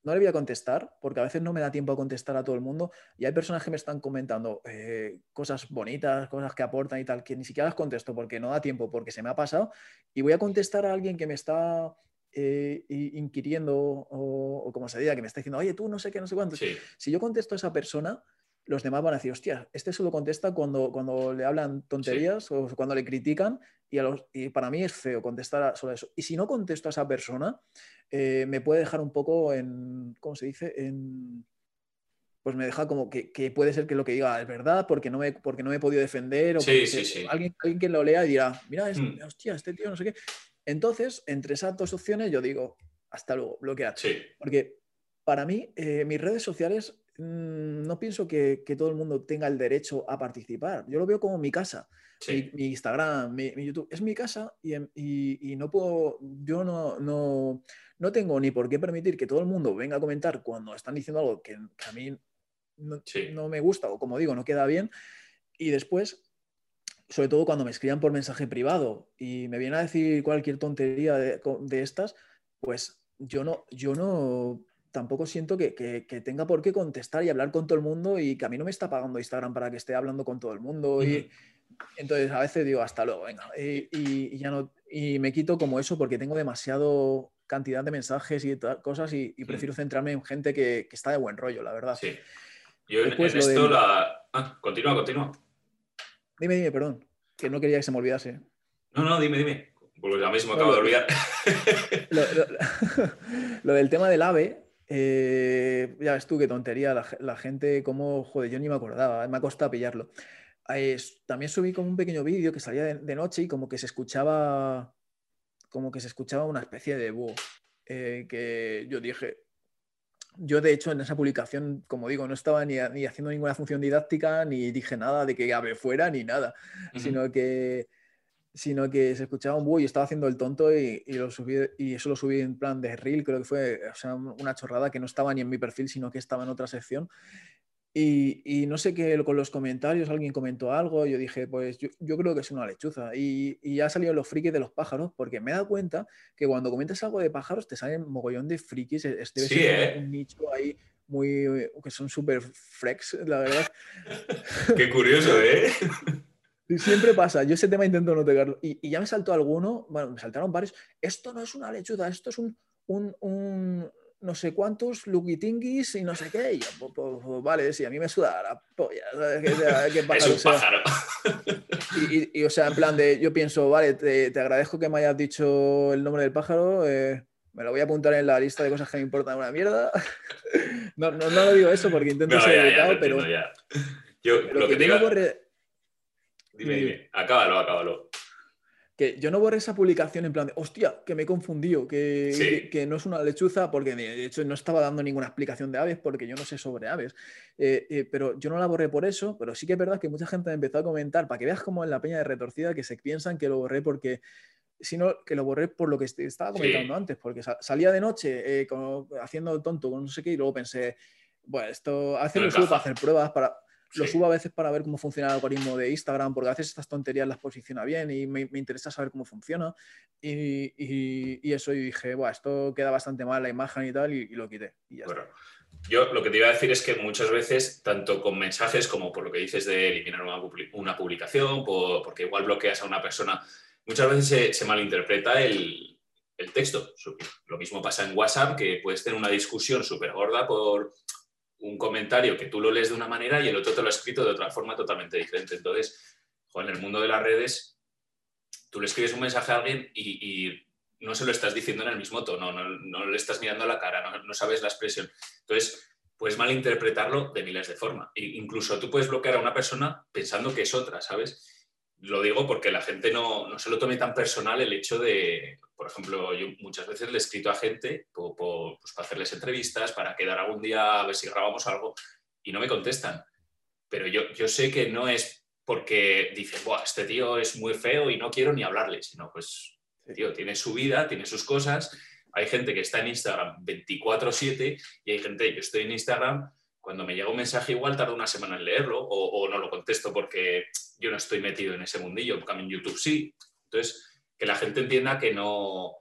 no le voy a contestar, porque a veces no me da tiempo a contestar a todo el mundo y hay personas que me están comentando eh, cosas bonitas, cosas que aportan y tal, que ni siquiera las contesto porque no da tiempo, porque se me ha pasado y voy a contestar a alguien que me está eh, inquiriendo o, como se diga, que me está diciendo, oye, tú no sé qué, no sé cuánto. Si yo contesto a esa persona, los demás van a decir, hostia, este solo contesta cuando, cuando le hablan tonterías o cuando le critican y, a los, y, para mí es feo contestar sobre eso. Y si no contesto a esa persona, eh, me puede dejar un poco en, ¿cómo se dice? En, pues me deja como que, que, puede ser que lo que diga es verdad porque no me, porque no me he podido defender o alguien, alguien, que lo lea y dirá, mira, mm. hostia, este tío no sé qué. Entonces, entre esas dos opciones, yo digo, hasta luego, bloquear. Porque para mí, eh, mis redes sociales, mm, no pienso que, todo el mundo tenga el derecho a participar. Yo lo veo como mi casa. Mi, Instagram, mi, YouTube, es mi casa y, no puedo, yo no, no, tengo ni por qué permitir que todo el mundo venga a comentar cuando están diciendo algo que, a mí no, no, me gusta o como digo, no queda bien. Y después sobre todo cuando me escriban por mensaje privado y me vienen a decir cualquier tontería de, estas, pues yo no, yo no tampoco siento que, tenga por qué contestar y hablar con todo el mundo y que a mí no me está pagando Instagram para que esté hablando con todo el mundo. Y entonces a veces digo, hasta luego, venga. Y, ya no, y me quito como eso porque tengo demasiado cantidad de mensajes y cosas y, prefiero centrarme en gente que, está de buen rollo, la verdad. Sí. Yo en, esto la... Ah, continúa, continúa. Dime, dime, perdón, que no quería que se me olvidase. No, no, dime, dime. Porque ya mismo acabo de olvidar. Lo, del tema del ave, eh, ya ves tú qué tontería, la, gente, como, joder, yo ni me acordaba, me ha costado pillarlo. también subí como un pequeño vídeo que salía de, noche y como que se escuchaba, como que se escuchaba una especie de búho, eh, que yo dije, yo, de hecho, en esa publicación, como digo, no estaba ni, haciendo ninguna función didáctica, ni dije nada de que Ave fuera, ni nada, sino que sino que se escuchaba un búho y estaba haciendo el tonto y, lo subí, y eso lo subí en plan de reel, creo que fue una chorrada que no estaba ni en mi perfil, sino que estaba en otra sección. Y, no sé qué, con los comentarios alguien comentó algo, yo dije, pues yo, creo que es una lechuza. Y, y ya salieron los frikis de los pájaros, porque me he dado cuenta que cuando comentas algo de pájaros te salen mogollón de frikis. Este sí, ¿eh? un nicho ahí muy, que son súper freaks, la verdad. qué curioso, ¿eh? Siempre pasa, yo ese tema intento no pegarlo. Y, ya me saltó alguno, bueno, me saltaron varios. Esto no es una lechuza, esto es un, un, no sé cuántos luquitinguis y no sé qué. Y yo, pues, pues, pues, vale, si a mí me suda la polla. es un pájaro. Y, o sea, en plan de, yo pienso, vale, te, te agradezco que me hayas dicho el nombre del pájaro. Eh, me lo voy a apuntar en la lista de cosas que me importan una mierda. no, no, no, lo digo eso porque intento ser educado, pero. Yo, lo que, te digo... Dime, dime. Acábalo, acábalo. Que yo no borré esa publicación en plan de, hostia, que me he confundido, que, que, no es una lechuza, porque de hecho no estaba dando ninguna explicación de aves, porque yo no sé sobre aves. Eh, eh, pero yo no la borré por eso, pero sí que es verdad que mucha gente me empezó a comentar, para que veas como en la peña de retorcida, que se piensan que lo borré porque sino que lo borré por lo que estaba comentando antes, porque salía de noche eh, haciendo tonto con no sé qué y luego pensé, bueno, esto a veces lo subo para hacer pruebas, para, lo subo a veces para ver cómo funciona el algoritmo de Instagram, porque a veces estas tonterías las posiciona bien y me, interesa saber cómo funciona. Y, eso, y dije, bueno, esto queda bastante mal la imagen y tal, y, lo quité. bueno, yo lo que te iba a decir es que muchas veces, tanto con mensajes como por lo que dices de eliminar una, publicación, porque igual bloqueas a una persona, muchas veces se, malinterpreta el, el texto. Lo mismo pasa en WhatsApp, que puedes tener una discusión súper gorda por un comentario que tú lo lees de una manera y el otro te lo ha escrito de otra forma totalmente diferente. Entonces, en el mundo de las redes, tú le escribes un mensaje a alguien y, no se lo estás diciendo en el mismo tono, no, no le estás mirando a la cara, no, sabes la expresión. Entonces, puedes malinterpretarlo de miles de formas. E incluso tú puedes bloquear a una persona pensando que es otra, ¿sabes? Lo digo porque la gente no, no, se lo tome tan personal el hecho de, por ejemplo, yo muchas veces le he escrito a gente pues para hacerles entrevistas, para quedar algún día a ver si grabamos algo y no me contestan. Pero yo, yo sé que no es porque dicen, Buah, este tío es muy feo y no quiero ni hablarle, sino pues, tío, tiene su vida, tiene sus cosas. Hay gente que está en Instagram 24/7 y hay gente, yo estoy en Instagram cuando me llega un mensaje igual tardo una semana en leerlo o, no lo contesto porque yo no estoy metido en ese mundillo, en cambio en YouTube sí. Entonces, que la gente entienda que no,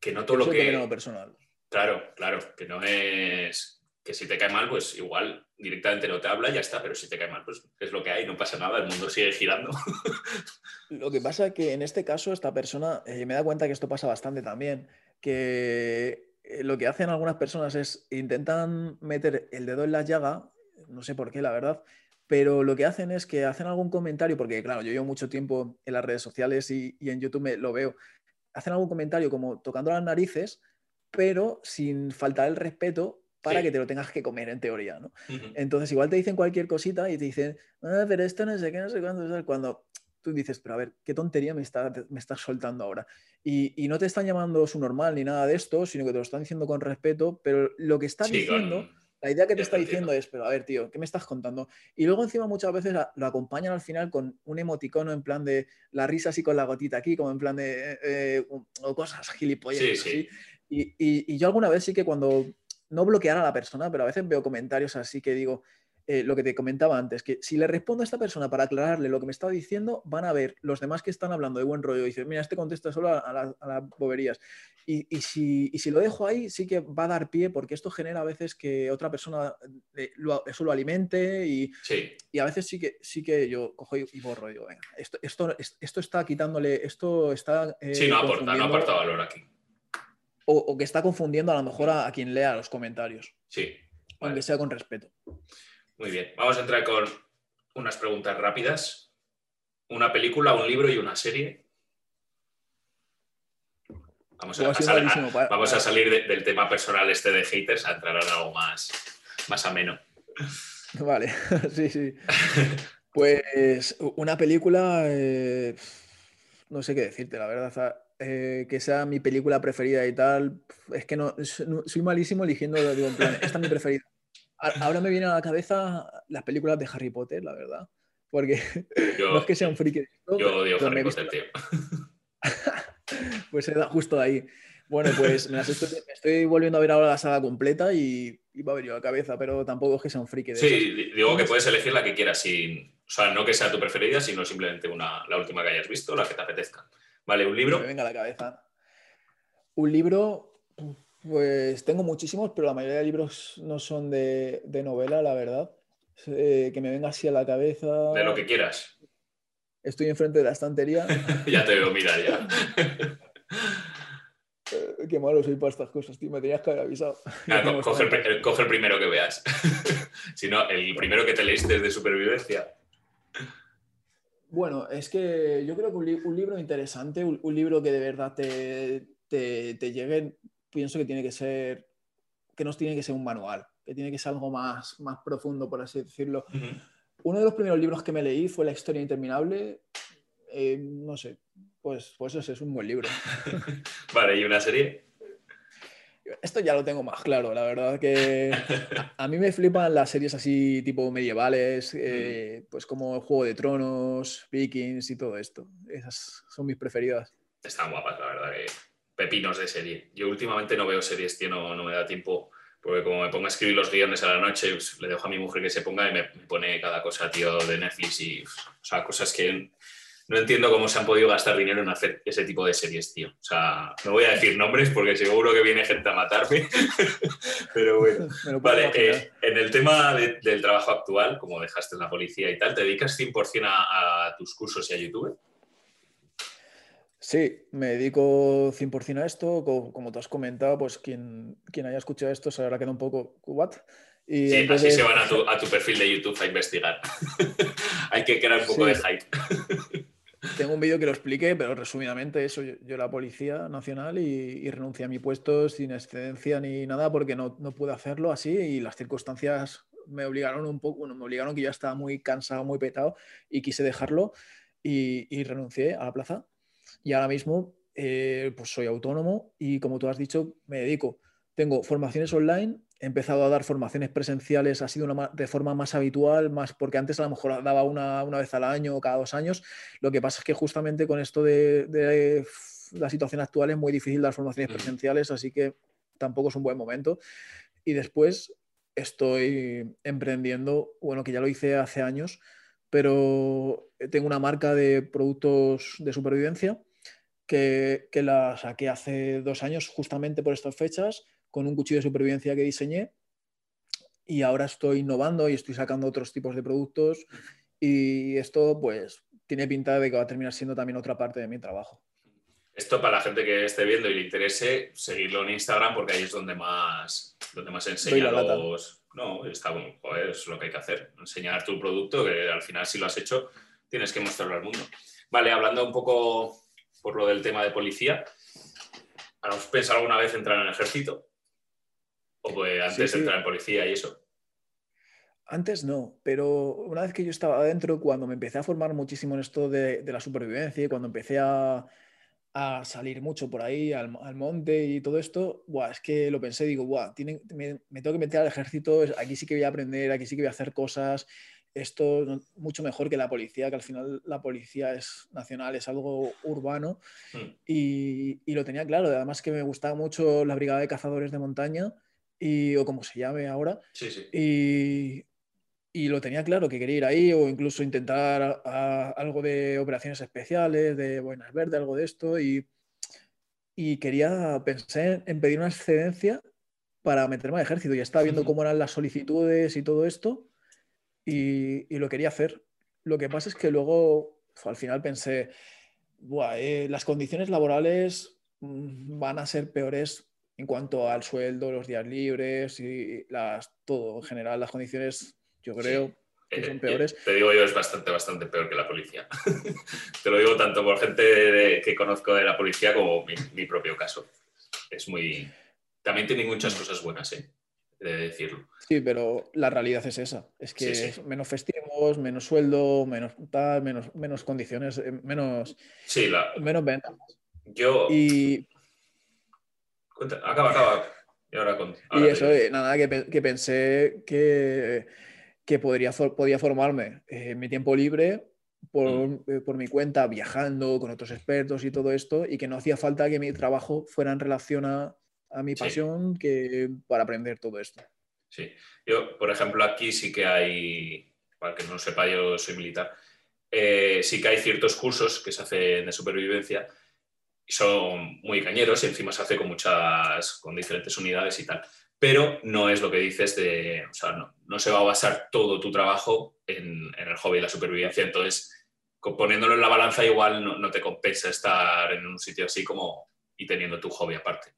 que no todo lo que... personal. Claro, claro, que no es que si te cae mal, pues igual directamente no te habla y ya está, pero si te cae mal, pues es lo que hay, no pasa nada, el mundo sigue girando. Lo que pasa es que en este caso esta persona, eh, me da cuenta que esto pasa bastante también, que lo que hacen algunas personas es intentan meter el dedo en la llaga, no sé por qué, la verdad, pero lo que hacen es que hacen algún comentario, porque claro, yo llevo mucho tiempo en las redes sociales y, en YouTube me, lo veo, hacen algún comentario como tocando las narices, pero sin faltar el respeto para que te lo tengas que comer en teoría, ¿no? Entonces igual te dicen cualquier cosita y te dicen, ah, pero esto no sé qué, no sé cuándo, cuando tú dices, pero a ver, ¿qué tontería me, está, me estás soltando ahora? Y, no te están llamando su normal ni nada de esto, sino que te lo están diciendo con respeto, pero lo que está diciendo, la idea que te está diciendo es, pero a ver, tío, ¿qué me estás contando? Y luego encima muchas veces lo acompañan al final con un emoticono en plan de la risa así con la gotita aquí, como en plan de, eh, eh, o cosas gilipollas. así. Y, y yo alguna vez sí que cuando, no bloquear a la persona, pero a veces veo comentarios así que digo, eh, lo que te comentaba antes, que si le respondo a esta persona para aclararle lo que me está diciendo, van a ver los demás que están hablando de buen rollo y dicen, mira, este contesta solo a, las boberías. Y, si, si, lo dejo ahí, sí que va a dar pie, porque esto genera a veces que otra persona eh, eso lo alimente y, y, a veces sí que, sí que yo cojo y, borro. Y digo, venga, esto, esto, esto está quitándole, esto está... Eh, sí, no aporta, no aporta valor aquí. O, que está confundiendo a lo mejor a, quien lea los comentarios. Sí. Aunque sea con respeto. Muy bien, vamos a entrar con unas preguntas rápidas. Una película, un libro y una serie. Vamos a, salir del tema personal este de haters a entrar en algo más, más ameno. Vale, sí, sí. Pues una película, eh, no sé qué decirte, la verdad. eh, que sea mi película preferida y tal, es que no, soy malísimo eligiendo, digo, en plan, esta es mi preferida. Ahora me viene a la cabeza las películas de Harry Potter, la verdad. Porque no es que sea un friki de esto. Yo odio Harry Potter, tío. pues era justo ahí. Bueno, pues me, estoy, volviendo a ver ahora la saga completa y, y va a venir a la cabeza, pero tampoco es que sea un friki de Sí, digo que puedes elegir la que quieras, sin, o sea, no que sea tu preferida, sino simplemente una, la última que hayas visto, la que te apetezca. Vale, un libro. me venga a la cabeza. Un libro, pues tengo muchísimos, pero la mayoría de libros no son de, novela, la verdad. Eh, que me venga así a la cabeza. De lo que quieras. Estoy enfrente de la estantería. ya te veo mirar ya. Eh, qué malo soy para estas cosas, tío. Me tenías que haber avisado. coge, el, primero que veas. si no, el primero que te leíste de supervivencia. Bueno, es que yo creo que un, libro interesante, un, libro que de verdad te, te, llegue, pienso que tiene que ser, que no tiene que ser un manual, que tiene que ser algo más, más profundo, por así decirlo. Uno de los primeros libros que me leí fue La historia interminable. Eh, no sé, pues, pues eso es un buen libro. vale, ¿y una serie? Esto ya lo tengo más claro, la verdad que a mí me flipan las series así tipo medievales, eh, pues como Juego de Tronos, Vikings y todo esto. Esas son mis preferidas. Están guapas, la verdad que pepinos de serie. Yo últimamente no veo series, tío, no, no me da tiempo, porque como me pongo a escribir los guiones a la noche, pues, le dejo a mi mujer que se ponga y me, pone cada cosa, tío, de Netflix y, o sea, cosas que no entiendo cómo se han podido gastar dinero en hacer ese tipo de series, tío. O sea, no voy a decir nombres porque seguro que viene gente a matarme. Pero bueno. Vale, eh, en el tema del trabajo actual, como dejaste en la policía y tal, ¿te dedicas 100% a, a tus cursos y a YouTube? Sí, me dedico 100% a esto. Como, te has comentado, pues quien, quien haya escuchado esto se habrá quedado un poco what. Y sí, así se van a tu, a tu, perfil de YouTube a investigar. Hay que crear un poco de hype. Tengo un vídeo que lo explique, pero resumidamente eso, yo, era policía nacional y, renuncié a mi puesto sin excedencia ni nada porque no, no, pude hacerlo así y las circunstancias me obligaron un poco, bueno, me obligaron que ya estaba muy cansado, muy petado y quise dejarlo y, y renuncié a la plaza. Y ahora mismo eh, pues soy autónomo y como tú has dicho, me dedico. Tengo formaciones online he empezado a dar formaciones presenciales, ha sido de forma más habitual, más porque antes a lo mejor daba una, vez al año o cada dos años. Lo que pasa es que justamente con esto de, la situación actual es muy difícil dar formaciones presenciales, así que tampoco es un buen momento. Y después estoy emprendiendo, bueno, que ya lo hice hace años, pero tengo una marca de productos de supervivencia que, que la saqué hace dos años justamente por estas fechas con un cuchillo de supervivencia que diseñé y ahora estoy innovando y estoy sacando otros tipos de productos y esto pues tiene pinta de que va a terminar siendo también otra parte de mi trabajo. Esto para la gente que esté viendo y le interese, seguirlo en Instagram porque ahí es donde más, donde más enseña los... No, está bueno, es lo que hay que hacer, enseñar tu producto, que al final si lo has hecho tienes que mostrarlo al mundo. Vale, hablando un poco por lo del tema de policía, ¿has pensado alguna vez entrar en el ejército? ¿O pues antes de entrar en policía y eso? Antes no, pero una vez que yo estaba adentro, cuando me empecé a formar muchísimo en esto de, la supervivencia y cuando empecé a, salir mucho por ahí al, monte y todo esto, es que lo pensé, digo, me, tengo que meter al ejército, aquí sí que voy a aprender, aquí sí que voy a hacer cosas, esto mucho mejor que la policía, que al final la policía es nacional, es algo urbano, hmm. y, y, lo tenía claro, además que me gustaba mucho la brigada de cazadores de montaña y, o como se llame ahora. Y, y, lo tenía claro que quería ir ahí o incluso intentar algo de operaciones especiales, de Buenas Verdes, algo de esto. Y, y quería, pensé en pedir una excedencia para meterme al ejército. Y estaba viendo cómo eran las solicitudes y todo esto y, y, lo quería hacer. Lo que pasa es que luego, al final pensé, eh, las condiciones laborales mm, van a ser peores en cuanto al sueldo, los días libres y las, todo en general, las condiciones, yo creo que son eh, peores. Te digo yo, es bastante, bastante peor que la policía. te lo digo tanto por gente que conozco de la policía como mi, propio caso. Es muy... También tiene muchas mm. cosas buenas, ¿eh? De decirlo. Sí, pero la realidad es esa. Es que menos festivos, menos sueldo, menos tal, menos, menos condiciones, eh, menos, sí, menos ventas. Yo. Y, acaba, acaba. Y ahora con. y eso, eh, nada, que, pensé que, que podría, podía formarme en mi tiempo libre por, mm. por, mi cuenta, viajando con otros expertos y todo esto, y que no hacía falta que mi trabajo fuera en relación a, a mi pasión que para aprender todo esto. Sí, yo, por ejemplo, aquí sí que hay, para que no sepa, yo soy militar, eh, sí que hay ciertos cursos que se hacen de supervivencia y son muy cañeros y encima se hace con muchas, con diferentes unidades y tal. Pero no es lo que dices de, o sea, no, no se va a basar todo tu trabajo en, en, el hobby y la supervivencia. Entonces, poniéndolo en la balanza igual no, no te compensa estar en un sitio así como y teniendo tu hobby aparte.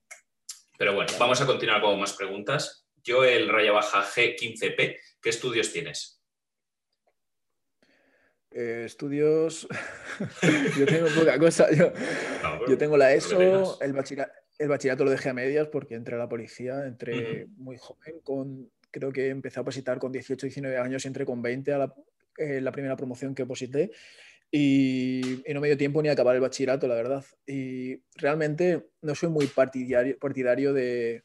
Pero bueno, vamos a continuar con más preguntas. Yo, el raya baja G15P, ¿qué estudios tienes? Eh, estudios. yo tengo poca cosa. Yo, tengo la ESO, el, bachillerato, lo dejé a medias porque entré a la policía, entré muy joven, con, creo que empecé a positar con 18, 19 años y entré con 20 a la, eh, la primera promoción que posité. Y, no me dio tiempo ni a acabar el bachillerato, la verdad. Y realmente no soy muy partidario, partidario de,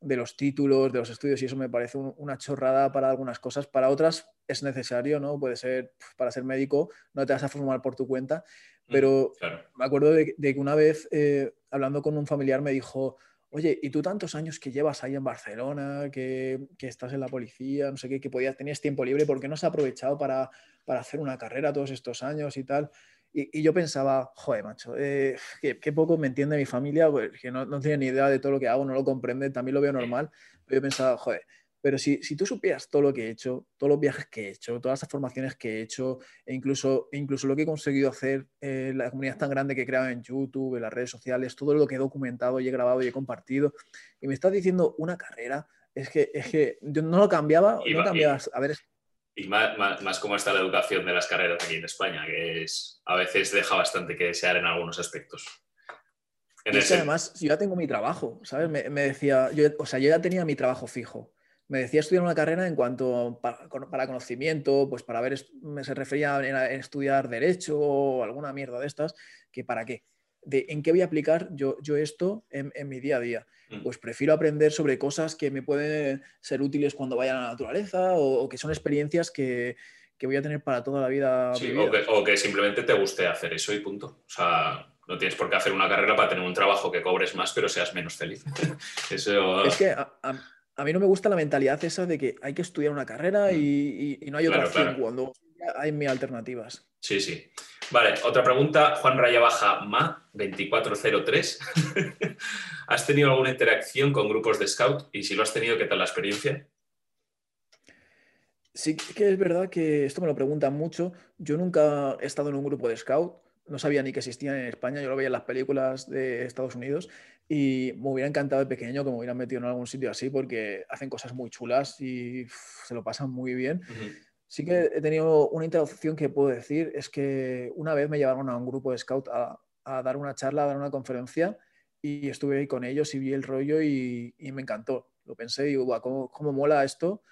de los títulos, de los estudios, y eso me parece una chorrada para algunas cosas. Para otras es necesario, ¿no? Puede ser para ser médico, no te vas a formar por tu cuenta. Mm, pero me acuerdo de, que una vez, eh, hablando con un familiar, me dijo, oye, ¿y tú tantos años que llevas ahí en Barcelona, que, que estás en la policía, no sé qué, que podías, tenías tiempo libre, ¿por qué no has aprovechado para para hacer una carrera todos estos años y tal. Y, yo pensaba, joder, macho, eh, qué, poco me entiende mi familia, pues, que no, no, tiene ni idea de todo lo que hago, no lo comprende, también lo veo normal, pero yo pensaba, joder, pero si, si tú supieras todo lo que he hecho, todos los viajes que he hecho, todas las formaciones que he hecho, e incluso, incluso lo que he conseguido hacer, eh, la comunidad tan grande que he creado en YouTube, en las redes sociales, todo lo que he documentado y he grabado y he compartido, y me estás diciendo una carrera, es que, es que yo no lo cambiaba, no cambiaba, a ver, y más, más, cómo está la educación de las carreras aquí en España, que es a veces deja bastante que desear en algunos aspectos. y además, yo ya tengo mi trabajo, ¿sabes? Me, decía, yo, o sea, yo ya tenía mi trabajo fijo. Me decía estudiar una carrera en cuanto para, para conocimiento, pues para ver, me se refería a, estudiar derecho o alguna mierda de estas, que para qué. De en qué voy a aplicar yo, yo esto en, en mi día a día. Mm. pues prefiero aprender sobre cosas que me pueden ser útiles cuando vaya a la naturaleza o, que son experiencias que, voy a tener para toda la vida. o, que, simplemente te guste hacer eso y punto. O sea, no tienes por qué hacer una carrera para tener un trabajo que cobres más, pero seas menos feliz. eso... Es que a, mí no me gusta la mentalidad esa de que hay que estudiar una carrera mm. y, no hay otra opción cuando hay mil alternativas. Sí, sí. Vale, otra pregunta. Juan Raya Baja Ma, 2403. ¿Has tenido alguna interacción con grupos de scout? Y si lo has tenido, ¿qué tal la experiencia? Sí que es verdad que esto me lo preguntan mucho. Yo nunca he estado en un grupo de scout. No sabía ni que existían en España. Yo lo veía en las películas de Estados Unidos y me hubiera encantado de pequeño que me hubieran metido en algún sitio así porque hacen cosas muy chulas y se lo pasan muy bien. Sí que he tenido una interacción que puedo decir, es que una vez me llevaron a un grupo de scout a, dar una charla, a dar una conferencia y estuve ahí con ellos y vi el rollo y, me encantó. Lo pensé y digo, ¿cómo, mola esto?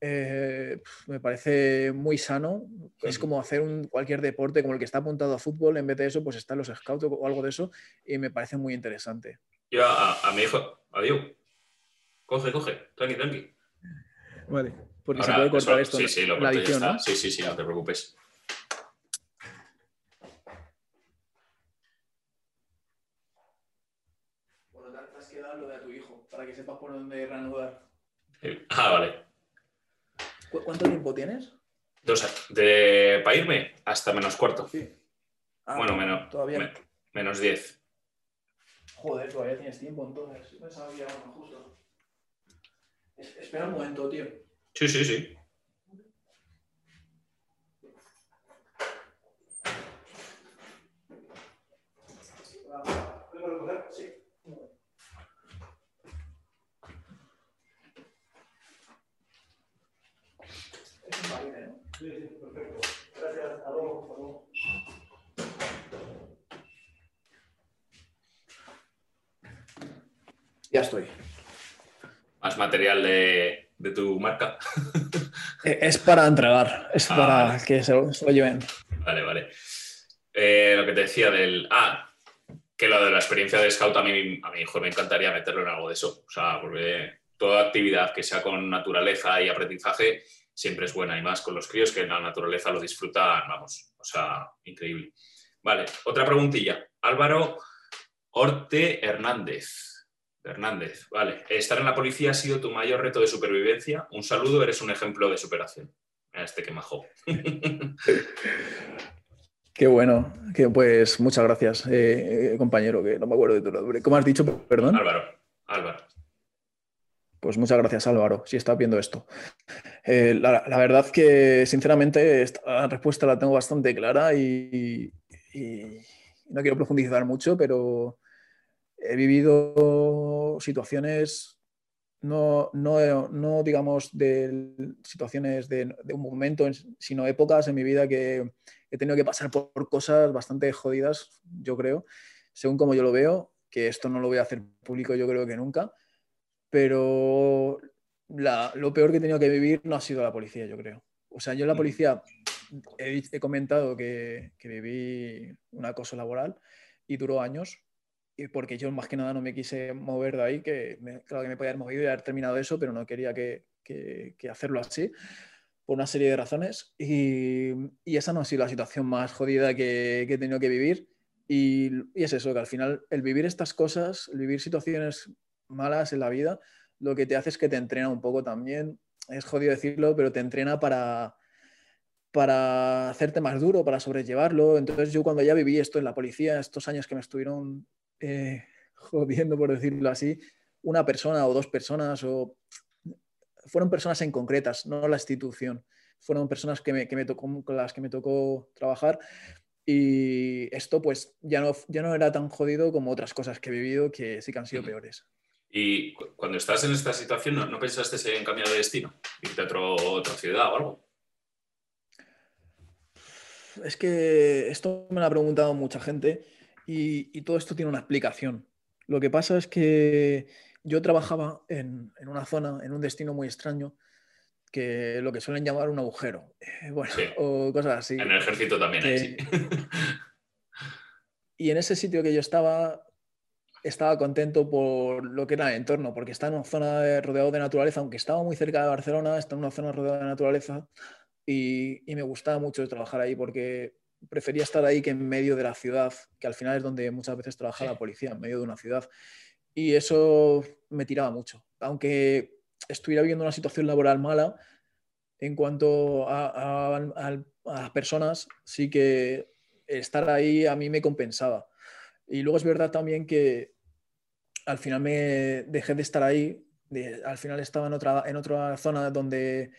Eh, me parece muy sano. Es como hacer un, cualquier deporte como el que está apuntado a fútbol, en vez de eso, pues están los scouts o algo de eso, y me parece muy interesante. Yo a, mi hijo, adiós. Coge, coge, tranqui, tranqui. Vale. Porque se puede cortar esto. Sí, sí, lo la edición, ¿no? Sí, sí, sí, no te preocupes. Bueno, te has quedado lo de tu hijo, para que sepas por dónde reanudar. Ah, vale. ¿Cuánto tiempo tienes? Dos, de, para irme hasta menos cuarto. Sí. Ah, bueno, menos, todavía. menos diez. Joder, todavía tienes tiempo entonces. Pensaba que justo. Espera un momento, tío. Sí, sí, sí. Ya estoy. Más material de, de tu marca? Eh, es para entregar, es ah, para que se lo, lleven. Vale, vale. Eh, lo que te decía del... Ah, que lo de la experiencia de scout a mí, a mi hijo me encantaría meterlo en algo de eso. O sea, porque toda actividad que sea con naturaleza y aprendizaje siempre es buena y más con los críos que en la naturaleza lo disfrutan, vamos, o sea, increíble. Vale, otra preguntilla. Álvaro Orte Hernández. Hernández, vale. Estar en la policía ha sido tu mayor reto de supervivencia. Un saludo, eres un ejemplo de superación. A este que majo. Qué bueno, que pues muchas gracias, eh, compañero, que no me acuerdo de tu nombre. ¿Cómo has dicho, perdón? Álvaro, Álvaro. Pues muchas gracias, Álvaro, si estás viendo esto. Eh, la, verdad que, sinceramente, esta respuesta la tengo bastante clara y, no quiero profundizar mucho, pero he vivido situaciones, no, no, digamos, de situaciones de, un momento, sino épocas en mi vida que he tenido que pasar por, cosas bastante jodidas, yo creo, según como yo lo veo, que esto no lo voy a hacer público yo creo que nunca pero lo peor que he tenido que vivir no ha sido la policía, yo creo. O sea, yo en la mm. policía he, comentado que, viví un acoso laboral y duró años, y porque yo más que nada no me quise mover de ahí, que claro que me podía haber movido y haber terminado eso, pero no quería que, hacerlo así, por una serie de razones. Y, esa no ha sido la situación más jodida que, he tenido que vivir. Y, y, es eso, que al final el vivir estas cosas, el vivir situaciones malas en la vida, lo que te hace es que te entrena un poco también. Es jodido decirlo, pero te entrena para, para hacerte más duro, para sobrellevarlo. Entonces yo cuando ya viví esto en la policía, estos años que me estuvieron eh, jodiendo, por decirlo así, una persona o dos personas, o fueron personas en concretas, no la institución. Fueron personas que me, que me tocó, con las que me tocó trabajar. Y esto pues ya no, ya no era tan jodido como otras cosas que he vivido que sí que han sido peores. Y cuando estás en esta situación, ¿no, pensaste en cambiar de destino? ¿Irte a otra ciudad o algo? Es que esto me lo ha preguntado mucha gente y, todo esto tiene una explicación. Lo que pasa es que yo trabajaba en, una zona, en un destino muy extraño, que lo que suelen llamar un agujero, eh, bueno, o cosas así. En el ejército también hay, Y en ese sitio que yo estaba, estaba contento por lo que era el entorno, porque está en una zona rodeado de naturaleza, aunque estaba muy cerca de Barcelona, está en una zona rodeada de naturaleza y, me gustaba mucho trabajar ahí porque prefería estar ahí que en medio de la ciudad, que al final es donde muchas veces trabaja la policía, en medio de una ciudad. Y eso me tiraba mucho. Aunque estuviera viviendo una situación laboral mala, en cuanto a, a las personas, sí que estar ahí a mí me compensaba. Y luego es verdad también que al final me dejé de estar ahí, al final estaba en otra, en otra zona donde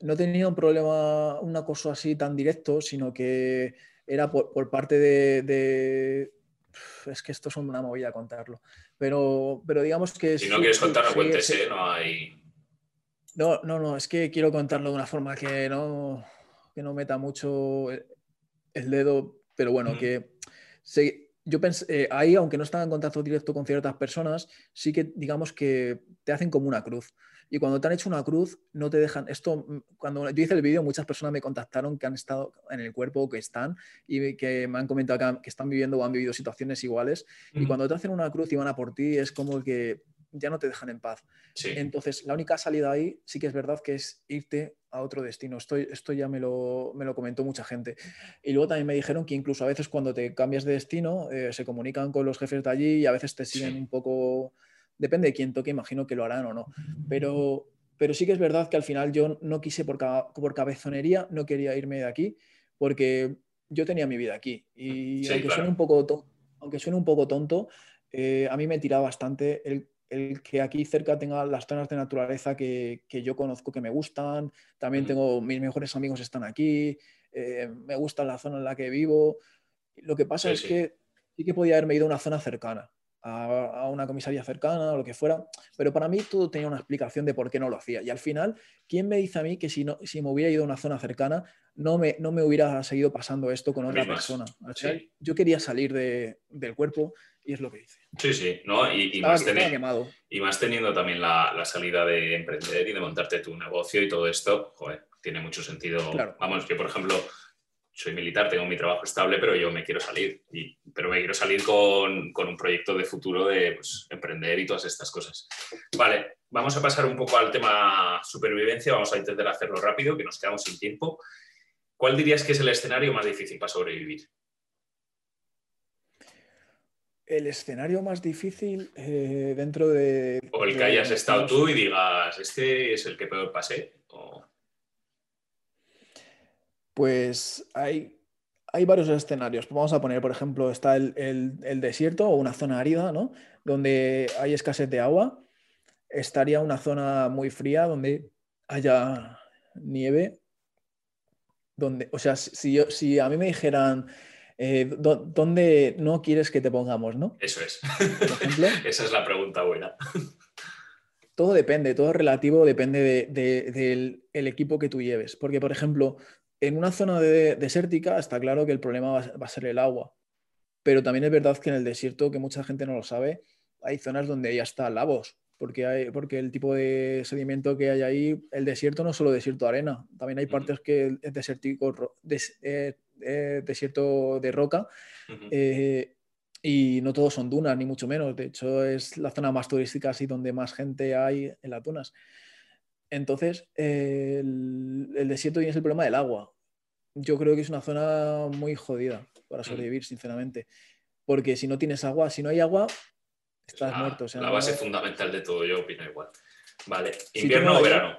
no tenía un problema, un acoso así tan directo, sino que era por, parte de, Es que esto es una movida contarlo. Pero, pero digamos que... Si no quieres contarlo, cuéntese, no hay... No, no, no, es que quiero contarlo de una forma que no, que no meta mucho el, dedo, pero bueno, que yo pensé, eh, ahí, aunque no estaba en contacto directo con ciertas personas, sí que digamos que te hacen como una cruz. Y cuando te han hecho una cruz, no te dejan. Esto, mm, cuando yo hice el vídeo, muchas personas me contactaron que han estado en el cuerpo o que están y que me han comentado que, están viviendo o han vivido situaciones iguales. Y cuando te hacen una cruz y van a por ti, es como que ya no te dejan en paz. Entonces, la única salida ahí sí que es verdad que es irte a otro destino. Esto, esto ya me lo, me lo, comentó mucha gente. Y luego también me dijeron que incluso a veces cuando te cambias de destino, eh, se comunican con los jefes de allí y a veces te siguen un poco... Depende de quién toque, imagino que lo harán o no. Pero, pero sí que es verdad que al final yo no quise por, por cabezonería, no quería irme de aquí, porque yo tenía mi vida aquí. Y aunque, suene un poco aunque suene un poco tonto, eh, a mí me tiraba bastante el el que aquí cerca tenga las zonas de naturaleza que, yo conozco que me gustan, también tengo, mis mejores amigos están aquí, eh, me gusta la zona en la que vivo. Lo que pasa es que sí que podía haberme ido a una zona cercana, a, una comisaría cercana o lo que fuera, pero para mí todo tenía una explicación de por qué no lo hacía. Y al final, ¿quién me dice a mí que si, no, si me hubiera ido a una zona cercana, no me, no me hubiera seguido pasando esto con otra persona? Yo quería salir del cuerpo y es lo que hice. Sí, sí, ¿no? Y, más, y más, teniendo también la, salida de emprender y de montarte tu negocio y todo esto, joder, tiene mucho sentido. Vamos, que por ejemplo, soy militar, tengo mi trabajo estable, pero yo me quiero salir. Y, pero me quiero salir con, un proyecto de futuro de pues, emprender y todas estas cosas. Vale, vamos a pasar un poco al tema supervivencia. Vamos a intentar hacerlo rápido, que nos quedamos sin tiempo. ¿Cuál dirías que es el escenario más difícil para sobrevivir? El escenario más difícil eh, dentro de... O el que hayas estado tú y digas, este es el que peor pasé. Pues hay, hay varios escenarios. Vamos a poner, por ejemplo, está el, desierto o una zona árida, ¿no? Donde hay escasez de agua. Estaría una zona muy fría donde haya nieve. Donde, o sea, si, yo, si a mí me dijeran, eh, ¿dónde no quieres que te pongamos, no? Eso es. Esa es la pregunta buena. Todo depende, todo relativo depende del equipo que tú lleves. Porque, por ejemplo, en una zona desértica está claro que el problema va, a ser el agua, pero también es verdad que en el desierto, que mucha gente no lo sabe, hay zonas donde ya está lavos, porque, hay, porque el tipo de sedimento que hay ahí, el desierto no es solo desierto de arena, también hay partes que es desértico, eh, eh, desierto de roca. Eh, y no todos son dunas, ni mucho menos. De hecho, es la zona más turística así donde más gente hay en las dunas. Entonces, el, desierto tiene el problema del agua. Yo creo que es una zona muy jodida para mm. sobrevivir, sinceramente. Porque si no tienes agua, si no hay agua, estás muerto. la base fundamental de todo, yo opino igual. Vale, invierno o verano.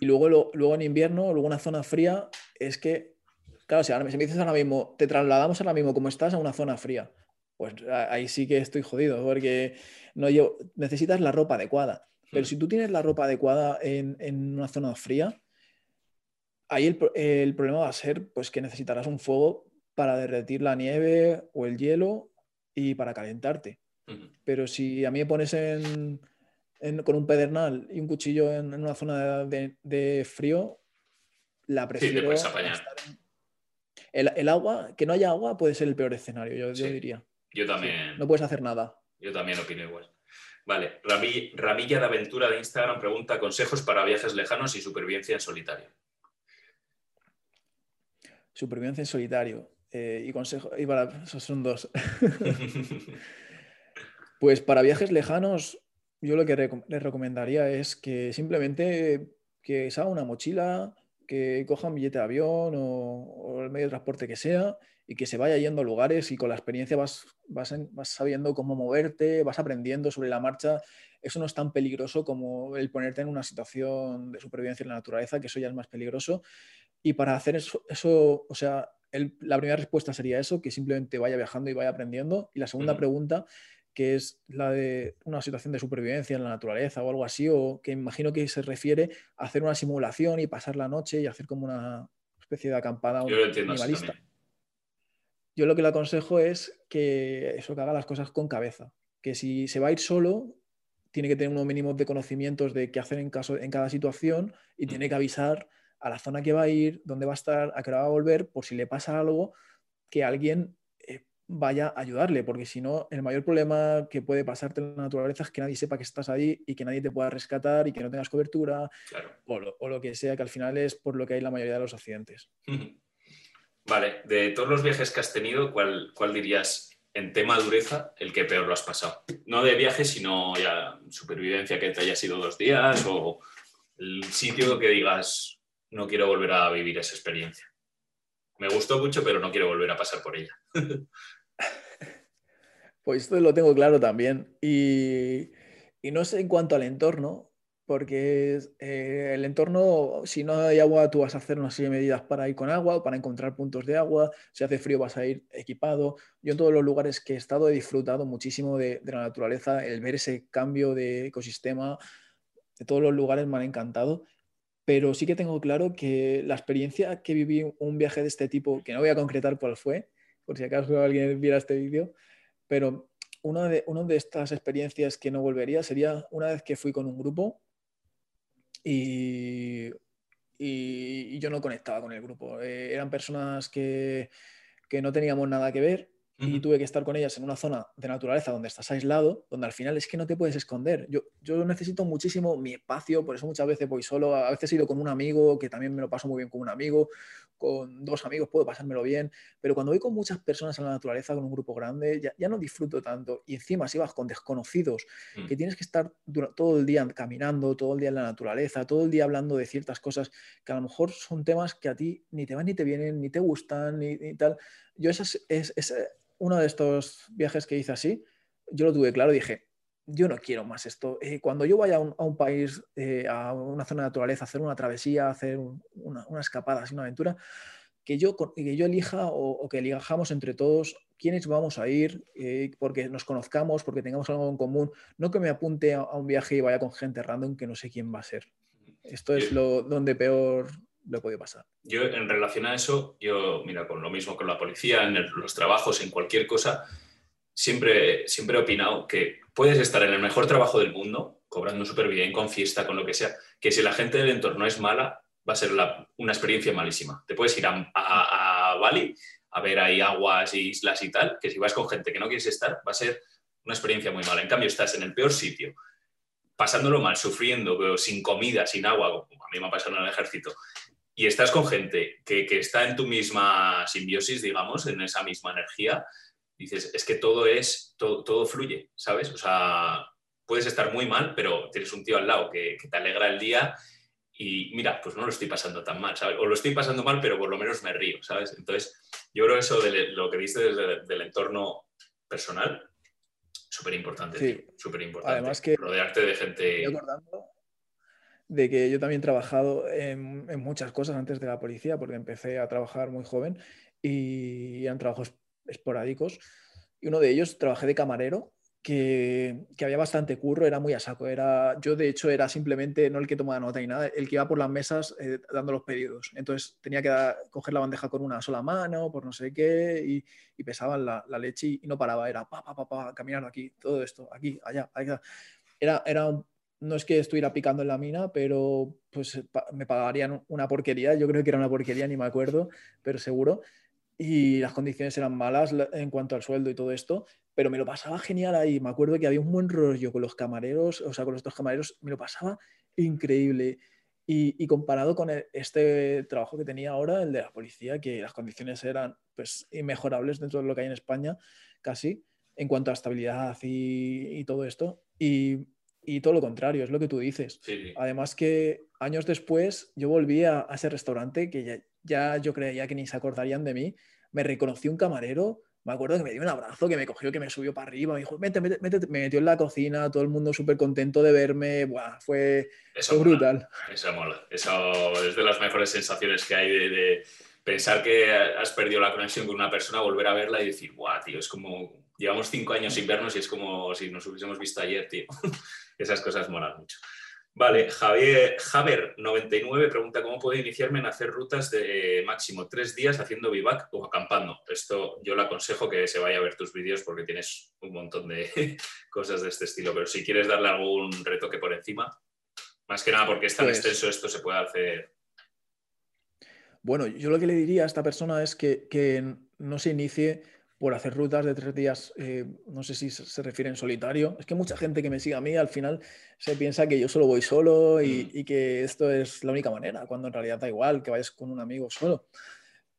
Y luego, luego en invierno, luego una zona fría, es que, claro, si, ahora, me dices ahora mismo, te trasladamos ahora mismo como estás a una zona fría, pues ahí sí que estoy jodido, porque no necesitas la ropa adecuada. Pero si tú tienes la ropa adecuada en, una zona fría, ahí el, problema va a ser pues, que necesitarás un fuego para derretir la nieve o el hielo y para calentarte. Pero si a mí me pones con un pedernal y un cuchillo en, una zona de, frío, la prefiero. el, agua, que no haya agua puede ser el peor escenario, yo, yo diría. Yo también. no puedes hacer nada. Yo también opino igual. Vale, Ramilla de Aventura de Instagram pregunta consejos para viajes lejanos y supervivencia en solitario. Supervivencia en solitario. Eh, y consejo, y para, esos son dos. pues para viajes lejanos, yo lo que les recomendaría es que simplemente que se haga una mochila, que coja un billete de avión o, el medio de transporte que sea y que se vaya yendo a lugares y con la experiencia vas, vas, sabiendo cómo moverte, vas aprendiendo sobre la marcha. Eso no es tan peligroso como el ponerte en una situación de supervivencia en la naturaleza, que eso ya es más peligroso. Y para hacer eso, eso o sea, la primera respuesta sería eso, que simplemente vaya viajando y vaya aprendiendo. Y la segunda pregunta, que es la de una situación de supervivencia en la naturaleza o algo así, o que imagino que se refiere a hacer una simulación y pasar la noche y hacer como una especie de acampada Yo lo entiendo yo lo que le aconsejo es que eso que haga las cosas con cabeza. Que si se va a ir solo, tiene que tener unos mínimos de conocimientos de qué hacer en, caso, en cada situación y tiene que avisar a la zona que va a ir, dónde va a estar, a qué hora va a volver, por si le pasa algo, que alguien eh, vaya a ayudarle, porque si no, el mayor problema que puede pasarte en la naturaleza es que nadie sepa que estás ahí y que nadie te pueda rescatar y que no tengas cobertura o, lo, o, lo, que sea, que al final es por lo que hay la mayoría de los accidentes. Vale, de todos los viajes que has tenido, ¿cuál, cuál dirías en tema dureza el que peor lo has pasado? No de viaje, sino ya supervivencia que te haya sido dos días o el sitio que digas, no quiero volver a vivir esa experiencia. Me gustó mucho, pero no quiero volver a pasar por ella. pues esto lo tengo claro también. Y, y no sé en cuanto al entorno, porque eh, el entorno, si no hay agua, tú vas a hacer una serie de medidas para ir con agua para encontrar puntos de agua. Si hace frío, vas a ir equipado. Yo en todos los lugares que he estado he disfrutado muchísimo de, la naturaleza, el ver ese cambio de ecosistema, de todos los lugares me han encantado. Pero sí que tengo claro que la experiencia que viví un viaje de este tipo, que no voy a concretar cuál fue, por si acaso alguien viera este vídeo, pero una de, una de estas experiencias que no volvería sería una vez que fui con un grupo y, y, yo no conectaba con el grupo. Eh, eran personas que, que, no teníamos nada que ver y tuve que estar con ellas en una zona de naturaleza donde estás aislado, donde al final es que no te puedes esconder. Yo, yo necesito muchísimo mi espacio, por eso muchas veces voy solo, a veces he ido con un amigo, que también me lo paso muy bien con un amigo, con dos amigos puedo pasármelo bien, pero cuando voy con muchas personas en la naturaleza, con un grupo grande, ya, ya no disfruto tanto. Y encima si vas con desconocidos, mm. que tienes que estar todo el día caminando, todo el día en la naturaleza, todo el día hablando de ciertas cosas que a lo mejor son temas que a ti ni te van ni te vienen, ni te gustan, ni, tal. Yo esa es, es uno de estos viajes que hice así, yo lo tuve claro, dije, yo no quiero más esto. Eh, cuando yo vaya a un, país, eh, a una zona de naturaleza, hacer una travesía, hacer una, escapada, así una aventura, que yo, que yo elija o, que elijamos entre todos quiénes vamos a ir, eh, porque nos conozcamos, porque tengamos algo en común, no que me apunte a, un viaje y vaya con gente random que no sé quién va a ser. Esto es lo donde peor lo puede pasar. Yo, en relación a eso, yo, mira, con lo mismo con la policía, en los trabajos, en cualquier cosa, siempre, siempre he opinado que puedes estar en el mejor trabajo del mundo, cobrando súper bien, con fiesta, con lo que sea, que si la gente del entorno es mala, va a ser una experiencia malísima. Te puedes ir a, a, Bali a ver ahí aguas islas y tal, que si vas con gente que no quieres estar, va a ser una experiencia muy mala. En cambio, estás en el peor sitio, pasándolo mal, sufriendo, sin comida, sin agua, como a mí me ha pasado en el ejército, y estás con gente que, está en tu misma simbiosis, digamos, en esa misma energía, dices, es que todo es, todo, todo fluye, ¿sabes? O sea, puedes estar muy mal, pero tienes un tío al lado que, te alegra el día y mira, pues no lo estoy pasando tan mal, ¿sabes? O lo estoy pasando mal, pero por lo menos me río, ¿sabes? Entonces, yo creo eso de lo que viste desde el entorno personal, súper importante, sí. súper importante. Además que rodearte de gente de que yo también he trabajado en, muchas cosas antes de la policía, porque empecé a trabajar muy joven y eran trabajos esporádicos. Y uno de ellos trabajé de camarero, que, había bastante curro, era muy a saco. Era, yo, de hecho, era simplemente no el que tomaba nota ni nada, el que iba por las mesas eh, dando los pedidos. Entonces tenía que coger la bandeja con una sola mano, por no sé qué, y, y pesaban la, leche y, no paraba. Era pa, pa, pa, pa, caminar aquí, todo esto, aquí, allá, allá. Era, era no es que estuviera picando en la mina, pero pues me pagarían una porquería, yo creo que era una porquería, ni me acuerdo, pero seguro. Y las condiciones eran malas en cuanto al sueldo y todo esto, pero me lo pasaba genial ahí. Me acuerdo que había un buen rollo con los camareros, o sea, con los dos camareros, me lo pasaba increíble. Y, comparado con este trabajo que tenía ahora, el de la policía, que las condiciones eran pues inmejorables dentro de lo que hay en España, casi, en cuanto a estabilidad y, y todo esto. Y y todo lo contrario, es lo que tú dices. Además que años después yo volví a, ese restaurante que ya, yo creía que ni se acordarían de mí. Me reconocí un camarero, me acuerdo que me dio un abrazo, que me cogió, que me subió para arriba, me dijo, vete, me metió en la cocina, todo el mundo súper contento de verme, fue, brutal. Eso mola, eso es de las mejores sensaciones que hay de, pensar que has perdido la conexión con una persona, volver a verla y decir, guau, tío, es como, llevamos cinco años sin vernos y es como si nos hubiésemos visto ayer, tío. Esas cosas molan mucho. Vale, Javier, Javier99 pregunta cómo puedo iniciarme en hacer rutas de máximo tres días haciendo vivac o acampando. Esto yo le aconsejo que se vaya a ver tus vídeos porque tienes un montón de cosas de este estilo, pero si quieres darle algún retoque por encima, más que nada porque es tan pues extenso esto se puede hacer. Bueno, yo lo que le diría a esta persona es que, que no se inicie por hacer rutas de tres días, eh, no sé si se refiere en solitario. Es que mucha gente que me sigue a mí al final se piensa que yo solo voy solo y, mm. que esto es la única manera, cuando en realidad da igual que vayas con un amigo solo.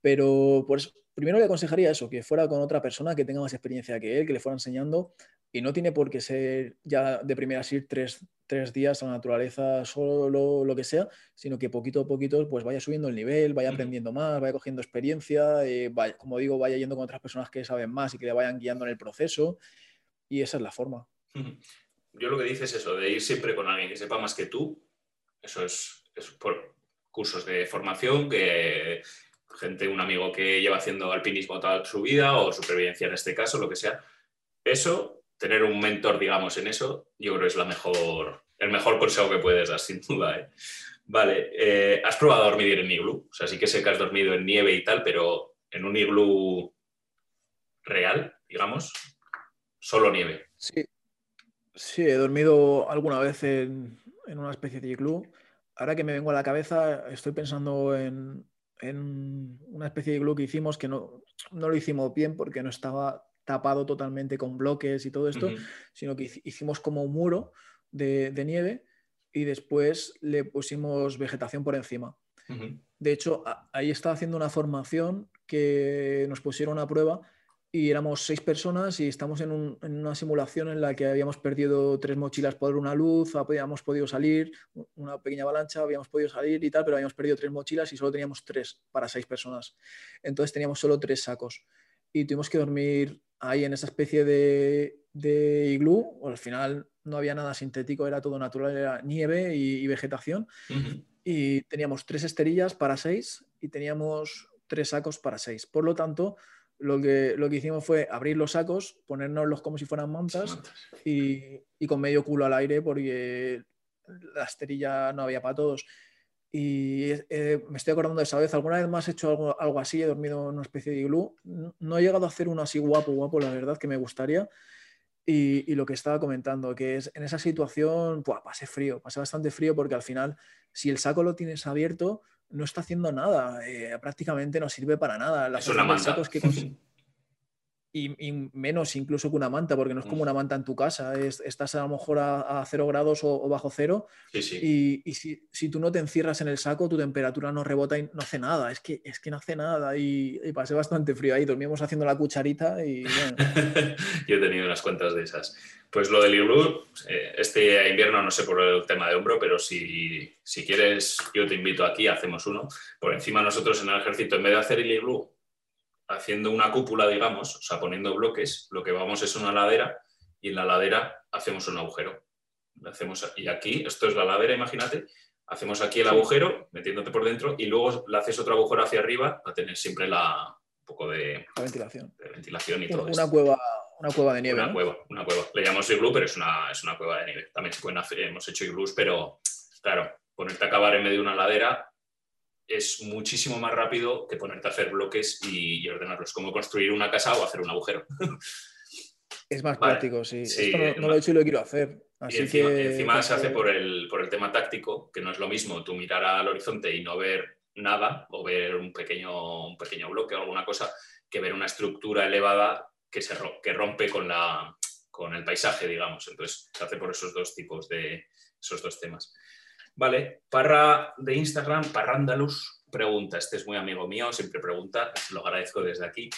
Pero pues, primero le aconsejaría eso, que fuera con otra persona que tenga más experiencia que él, que le fuera enseñando y no tiene por qué ser ya de primeras ir tres, tres días a la naturaleza solo, lo que sea, sino que poquito a poquito pues vaya subiendo el nivel, vaya aprendiendo más, vaya cogiendo experiencia, eh, como digo, vaya yendo con otras personas que saben más y que le vayan guiando en el proceso. Y esa es la forma. Yo lo que dices es eso, de ir siempre con alguien que sepa más que tú. Eso es, es por cursos de formación que gente, un amigo que lleva haciendo alpinismo toda su vida o supervivencia en este caso, lo que sea. Eso tener un mentor, digamos, en eso, yo creo que es la mejor, el mejor consejo que puedes dar, sin duda. ¿eh? Vale, eh, ¿has probado a dormir en iglú? O sea, sí que sé que has dormido en nieve y tal, pero en un iglú real, digamos, solo nieve. Sí, sí, he dormido alguna vez en, una especie de iglú. Ahora que me vengo a la cabeza, estoy pensando en, en una especie de iglú que hicimos que no, no lo hicimos bien porque no estaba tapado totalmente con bloques y todo esto, sino que hicimos como un muro de, nieve y después le pusimos vegetación por encima. De hecho, ahí estaba haciendo una formación que nos pusieron a prueba y éramos seis personas y estamos en, una simulación en la que habíamos perdido tres mochilas por una luz, habíamos podido salir, una pequeña avalancha, habíamos podido salir y tal, pero habíamos perdido tres mochilas y solo teníamos tres para seis personas. Entonces teníamos solo tres sacos y tuvimos que dormir ahí en esa especie de, de iglú, al final no había nada sintético, era todo natural, era nieve y, vegetación. Y teníamos tres esterillas para seis y teníamos tres sacos para seis. Por lo tanto, lo que, lo que hicimos fue abrir los sacos, ponérnoslos como si fueran mantas y, con medio culo al aire porque la esterilla no había para todos. Y eh, me estoy acordando de esa vez, alguna vez más he hecho algo, algo así, he dormido en una especie de iglú. No, he llegado a hacer uno así guapo, guapo, la verdad, que me gustaría. Y, lo que estaba comentando, que es en esa situación, pues, pasé frío, pasé bastante frío porque al final, si el saco lo tienes abierto, no está haciendo nada, eh, prácticamente no sirve para nada. Las es una manta. Que y, menos incluso que una manta, porque no es como mm. una manta en tu casa, estás a lo mejor a, cero grados o, bajo cero. Y, si, tú no te encierras en el saco, tu temperatura no rebota y no hace nada. Es que, es que no hace nada. Y, pasé bastante frío ahí, dormíamos haciendo la cucharita y Yo he tenido unas cuantas de esas. Pues lo del iglú, eh, este invierno no sé por el tema de hombro, pero si, si quieres, yo te invito aquí, hacemos uno. Por encima nosotros en el ejército, en vez de hacer el iglú haciendo una cúpula, digamos, o sea, poniendo bloques, lo que vamos es una ladera y en la ladera hacemos un agujero. Hacemos, y aquí, esto es la ladera, imagínate, hacemos aquí el agujero, metiéndote por dentro, y luego le haces otro agujero hacia arriba para tener siempre la, un poco de, ventilación. De ventilación y una, todo una Cueva, una cueva de nieve. Una cueva, una cueva. Le llamamos iglú, pero es una, es una cueva de nieve. También se pueden hacer, hemos hecho iglús, pero claro, ponerte a cavar en medio de una ladera es muchísimo más rápido que ponerte a hacer bloques y, ordenarlos, como construir una casa o hacer un agujero. Es más práctico, sí. Esto no, lo he hecho y lo quiero hacer. y encima, se hace por el, por el tema táctico, que no es lo mismo tú mirar al horizonte y no ver nada o ver un pequeño, un pequeño bloque o alguna cosa, que ver una estructura elevada que, se, que rompe con, la, con el paisaje, digamos. Entonces se hace por esos dos tipos de esos dos temas. Vale, Parra de Instagram, Parrandalus, pregunta, este es muy amigo mío, siempre pregunta, lo agradezco desde aquí.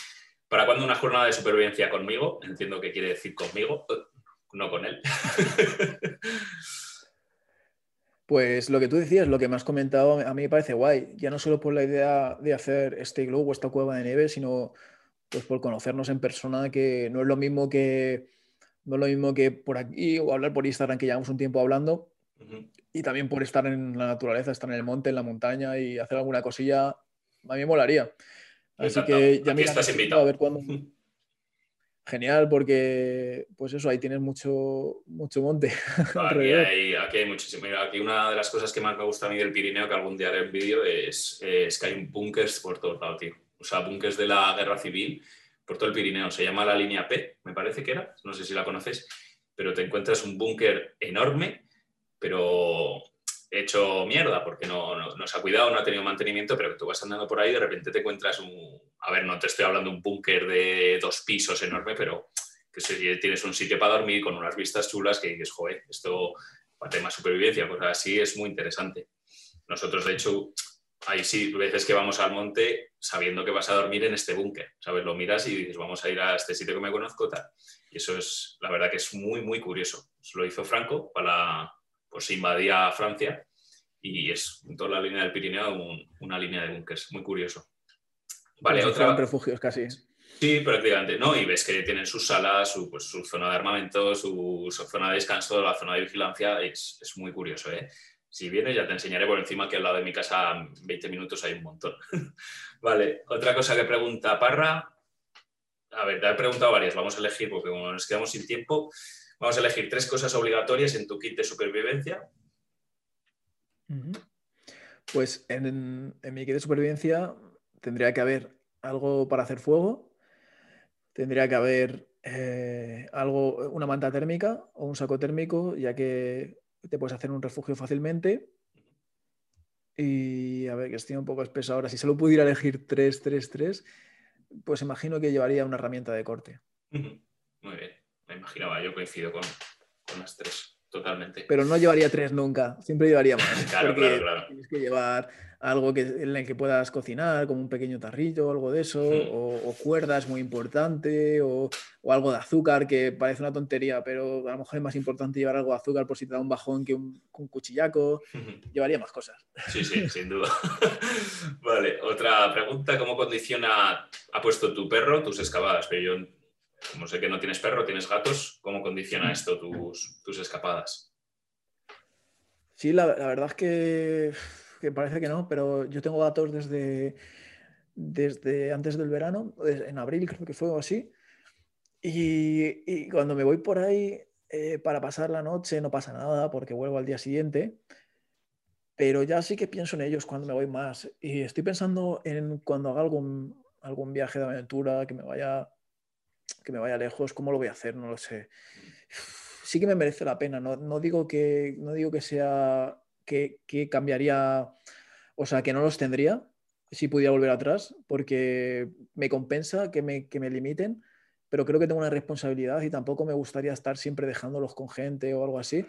¿Para cuándo una jornada de supervivencia conmigo? Entiendo que quiere decir conmigo, no con él. Pues lo que tú decías, lo que me has comentado, a mí me parece guay. Ya no solo por la idea de hacer este globo o esta cueva de nieve, sino pues por conocernos en persona, que no es lo mismo que no es lo mismo que por aquí o hablar por Instagram, que llevamos un tiempo hablando, y también por estar en la naturaleza, estar en el monte, en la montaña y hacer alguna cosilla, a mí me molaría. Así que ya me estás invitado. A ver cuándo. Genial, porque pues eso, ahí tienes mucho, mucho monte. Aquí hay, aquí hay muchísimo. Aquí una de las cosas que más me gusta a mí del Pirineo, que algún día haré en vídeo, es, es, que hay bunkers por todos lados, tío. O sea, bunkers de la guerra civil por todo el Pirineo. Se llama la línea P, me parece que era. No sé si la conoces, pero te encuentras un búnker enorme pero hecho mierda porque no, no, se ha cuidado, no ha tenido mantenimiento, pero que tú vas andando por ahí y de repente te encuentras un... A ver, no te estoy hablando de un búnker de dos pisos enorme, pero que si tienes un sitio para dormir con unas vistas chulas que dices, joder, esto para tema supervivencia, pues así es muy interesante. Nosotros, de hecho, ahí sí, veces que vamos al monte sabiendo que vas a dormir en este búnker, ¿sabes? Lo miras y dices, vamos a ir a este sitio que me conozco, tal. Y eso es, la verdad que es muy, muy curioso. Eso lo hizo Franco para, pues invadía Francia y es en toda la línea del Pirineo una línea de búnkers, muy curioso. Vale, otra... refugios casi. Sí, prácticamente, ¿no? Y ves que tienen sus salas, su, pues, su zona de armamento, su, zona de descanso, la zona de vigilancia, es, es, muy curioso, ¿eh? Si vienes ya te enseñaré por encima que al lado de mi casa 20 minutos hay un montón. vale, otra cosa que pregunta Parra. A ver, te he preguntado varias, vamos a elegir porque como nos quedamos sin tiempo, Vamos a elegir tres cosas obligatorias en tu kit de supervivencia. Pues en, mi kit de supervivencia tendría que haber algo para hacer fuego, tendría que haber eh, algo, una manta térmica o un saco térmico, ya que te puedes hacer un refugio fácilmente. Y a ver, que estoy un poco espeso ahora. Si solo pudiera elegir tres, tres, tres, pues imagino que llevaría una herramienta de corte. Muy bien, me imaginaba, yo coincido con, con las tres, totalmente. Pero no llevaría tres nunca, siempre llevaría más. Claro, porque claro, claro. Tienes que llevar algo que, en el que puedas cocinar, como un pequeño tarrito o algo de eso, Hmm. o, o cuerdas muy importante, o, o algo de azúcar que parece una tontería, pero a lo mejor es más importante llevar algo de azúcar por si te da un bajón que un, cuchillaco. Llevaría más cosas. Sí, sí, sin duda. Vale, otra pregunta, ¿cómo condiciona, ha puesto tu perro tus excavadas? Pero yo, como sé que no tienes perro, tienes gatos, ¿cómo condiciona esto tus, tus escapadas? Sí, la, la verdad es que, que parece que no, pero yo tengo gatos desde, desde antes del verano, des- en abril creo que fue o así. Y, y cuando me voy por ahí eh, para pasar la noche no pasa nada porque vuelvo al día siguiente, pero ya sí que pienso en ellos cuando me voy más. Y estoy pensando en cuando haga algún, algún viaje de aventura, que me vaya, que me vaya lejos, cómo lo voy a hacer, no lo sé. Sí que me merece la pena, no, no digo que, no digo que sea que, que cambiaría, o sea, que no los tendría si pudiera volver atrás, porque me compensa que me, que me limiten, pero creo que tengo una responsabilidad y tampoco me gustaría estar siempre dejándolos con gente o algo así.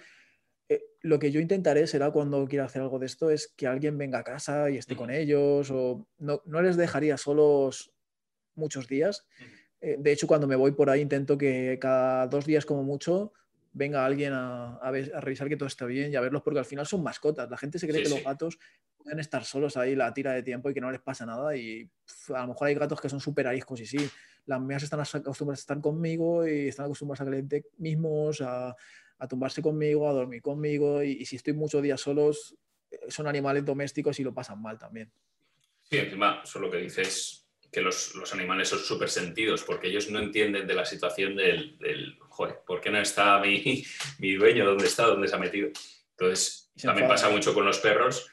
Eh, lo que yo intentaré será cuando quiera hacer algo de esto es que alguien venga a casa y esté con ellos o no, no les dejaría solos muchos días. Eh, de hecho, cuando me voy por ahí intento que cada dos días como mucho venga alguien a, a ver- a revisar que todo está bien y a verlos porque al final son mascotas. La gente se cree Sí, que sí. los gatos pueden estar solos ahí la tira de tiempo y que no les pasa nada y a lo mejor hay gatos que son súper ariscos y sí, las mías están as- acostumbradas a estar conmigo y están acostumbradas a que mismos, a, a tumbarse conmigo, a dormir conmigo y, y si estoy muchos días solos eh, son animales domésticos y lo pasan mal también. Sí, encima, eso lo que dices que los, los animales son súper sentidos, porque ellos no entienden de la situación del, del, joder, ¿por qué no está mi, mi dueño? ¿Dónde está? ¿Dónde se ha metido? Entonces, se también enfadan. pasa mucho con los perros.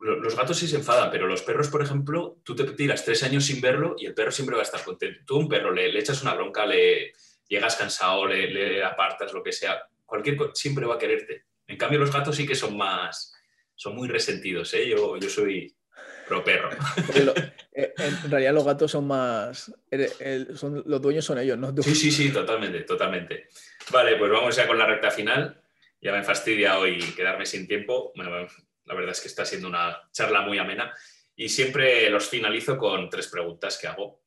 Lo- Los gatos sí se enfadan, pero los perros, por ejemplo, tú te tiras tres años sin verlo y el perro siempre va a estar contento. Tú a un perro le, le echas una bronca, le llegas cansado, le, le apartas, lo que sea, cualquier siempre va a quererte. En cambio, los gatos sí que son más, son muy resentidos, ¿eh? Yo, yo soy pro perro. Lo- eh, en realidad los gatos son más, el- el- son, los dueños son ellos, no. Sí, sí, sí, totalmente, totalmente. Vale, pues vamos ya con la recta final. Ya me fastidia hoy quedarme sin tiempo. Bueno, la verdad es que está siendo una charla muy amena y siempre los finalizo con tres preguntas que hago.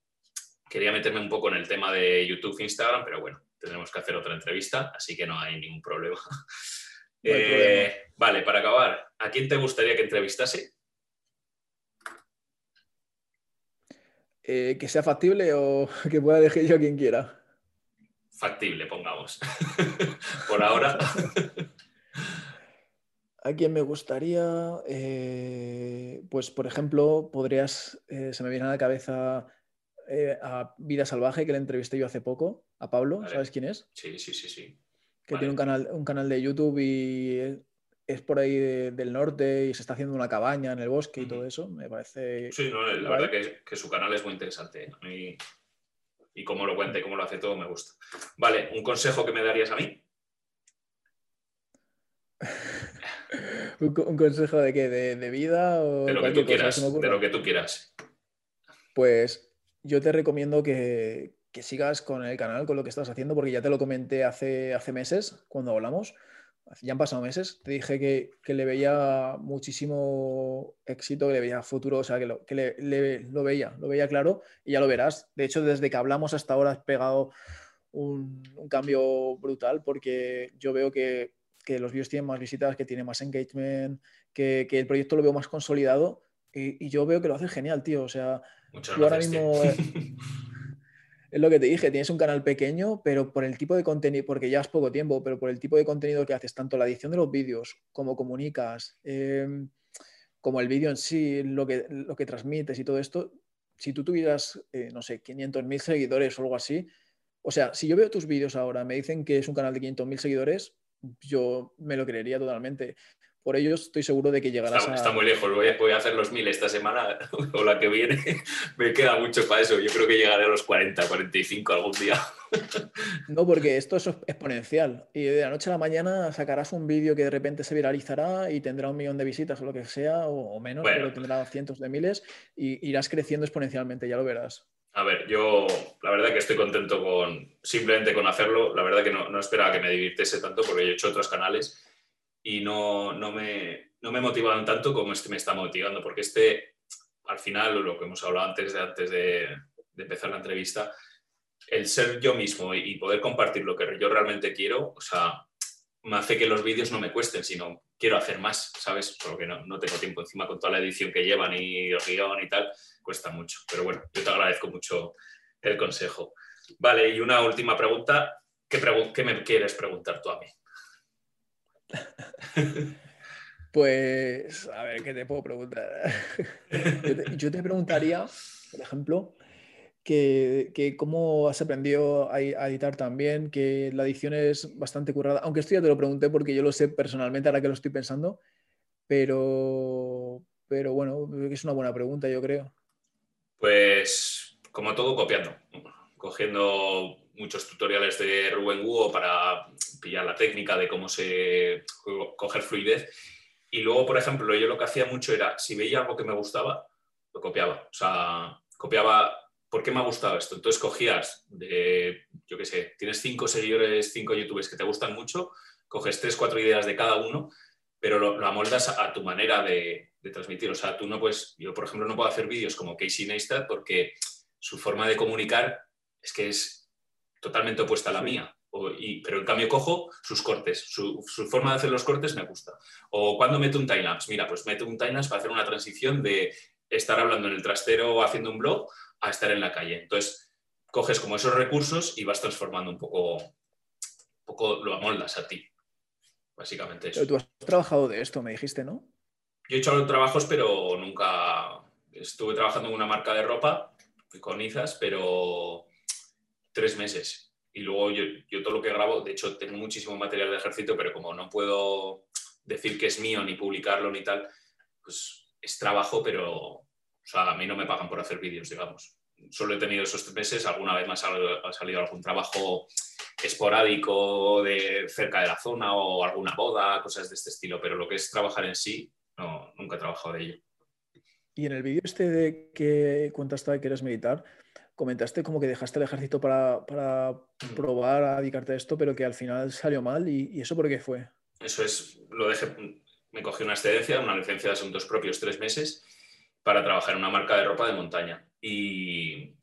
Quería meterme un poco en el tema de YouTube e Instagram, pero bueno, tendremos que hacer otra entrevista, así que no hay ningún problema. No hay Eh, problema. Vale, para acabar, ¿a quién te gustaría que entrevistase? Eh, que sea factible o que pueda elegir yo a quien quiera. Factible, pongamos. Por ahora. A quien me gustaría, eh, pues por ejemplo, podrías, eh, se me viene a la cabeza eh, a Vida Salvaje, que le entrevisté yo hace poco, a Pablo, Vale. ¿sabes quién es? Sí, sí, sí, sí. Que Vale. tiene un canal, un canal de YouTube y es, por ahí de- del norte y se está haciendo una cabaña en el bosque y todo eso. Me parece Sí, no, la verdad que, que su canal es muy interesante. ¿eh? A mí- y cómo lo cuenta y cómo lo hace todo me gusta. Vale, ¿un consejo que me darías a mí? un, co- un consejo de qué, de, de vida o De lo que tú quieras. De lo que tú quieras. Pues yo te recomiendo que, que sigas con el canal, con lo que estás haciendo, porque ya te lo comenté hace, hace meses, cuando hablamos. Ya han pasado meses. Te dije que, que le veía muchísimo éxito, que le veía futuro, o sea, que, lo, que le, le- lo veía, lo veía claro y ya lo verás. De hecho, desde que hablamos hasta ahora has pegado un, un cambio brutal porque yo veo que, que los vídeos tienen más visitas, que tiene más engagement, que, que el proyecto lo veo más consolidado y, y yo veo que lo haces genial, tío. O sea, Muchas Tú ahora gracias. mismo, eh, tío. es lo que te dije, tienes un canal pequeño, pero por el tipo de contenido, porque ya es poco tiempo, pero por el tipo de contenido que haces, tanto la edición de los vídeos, como comunicas, eh, como el vídeo en sí, lo que, lo que transmites y todo esto, si tú tuvieras, eh, no sé, 500.000 seguidores o algo así, o sea, si yo veo tus vídeos ahora, me dicen que es un canal de 500.000 seguidores, yo me lo creería totalmente. Por ello estoy seguro de que llegarás Está, a... está muy lejos. Voy a, voy a hacer los mil esta semana o la que viene. Me queda mucho para eso. Yo creo que llegaré a los 40, 45 algún día. No, porque esto es exponencial. Y de la noche a la mañana sacarás un vídeo que de repente se viralizará y tendrá un millón de visitas o lo que sea, o, o menos, Bueno. pero tendrá cientos de miles y irás creciendo exponencialmente, ya lo verás. A ver, yo la verdad que estoy contento con simplemente con hacerlo. La verdad que no, no esperaba que me divirtiese tanto porque yo he hecho otros canales y no, no, me, no me motivaban tanto como este me está motivando, porque este, al final, lo que hemos hablado antes de, antes de empezar la entrevista, el ser yo mismo y poder compartir lo que yo realmente quiero, o sea, me hace que los vídeos no me cuesten, sino quiero hacer más, ¿sabes? Porque no, no tengo tiempo encima con toda la edición que llevan y el guion y tal, cuesta mucho. Pero bueno, yo te agradezco mucho el consejo. Vale, y una última pregunta. ¿Qué, qué me quieres preguntar tú a mí? Pues, a ver, ¿qué te puedo preguntar? yo, te, preguntaría, por ejemplo, que, cómo has aprendido a, editar también, que la edición es bastante currada, aunque esto ya te lo pregunté porque yo lo sé personalmente ahora que lo estoy pensando, pero, pero bueno, es una buena pregunta, yo creo. Pues como todo, copiando, cogiendo muchos tutoriales de Rubén Hugo para pillar la técnica de cómo se coger fluidez. Y luego, por ejemplo, yo lo que hacía mucho era, si veía algo que me gustaba, lo copiaba. O sea, copiaba ¿por qué me ha gustado esto? Entonces cogías de, yo qué sé, tienes cinco seguidores, cinco youtubers que te gustan mucho, coges tres, cuatro ideas de cada uno, pero lo, amoldas a, tu manera de, transmitir. O sea, tú no puedes, yo por ejemplo no puedo hacer vídeos como Casey Neistat porque su forma de comunicar es que es totalmente opuesta a la mía. pero en cambio cojo sus cortes, su, forma de hacer los cortes me gusta. O cuando meto un timelapse, mira, pues meto un timelapse para hacer una transición de estar hablando en el trastero haciendo un blog a estar en la calle. Entonces, coges como esos recursos y vas transformando un poco, un poco lo amoldas a ti. Básicamente eso. Pero tú has trabajado de esto, me dijiste, ¿no? Yo he hecho trabajos, pero nunca estuve trabajando en una marca de ropa con Izas, pero tres meses. Y luego yo, todo lo que grabo, de hecho tengo muchísimo material de ejército, pero como no puedo decir que es mío ni publicarlo ni tal, pues es trabajo, pero o sea, a mí no me pagan por hacer vídeos, digamos. Solo he tenido esos tres meses, alguna vez me ha salido, algún trabajo esporádico de cerca de la zona o alguna boda, cosas de este estilo, pero lo que es trabajar en sí, no, nunca he trabajado de ello. Y en el vídeo este de que cuentaste que quieres meditar, comentaste como que dejaste el ejército para, para mm. probar a dedicarte a esto, pero que al final salió mal. ¿Y, ¿Y, eso por qué fue? Eso es, lo dejé, me cogí una excedencia, una licencia de asuntos propios tres meses para trabajar en una marca de ropa de montaña. Y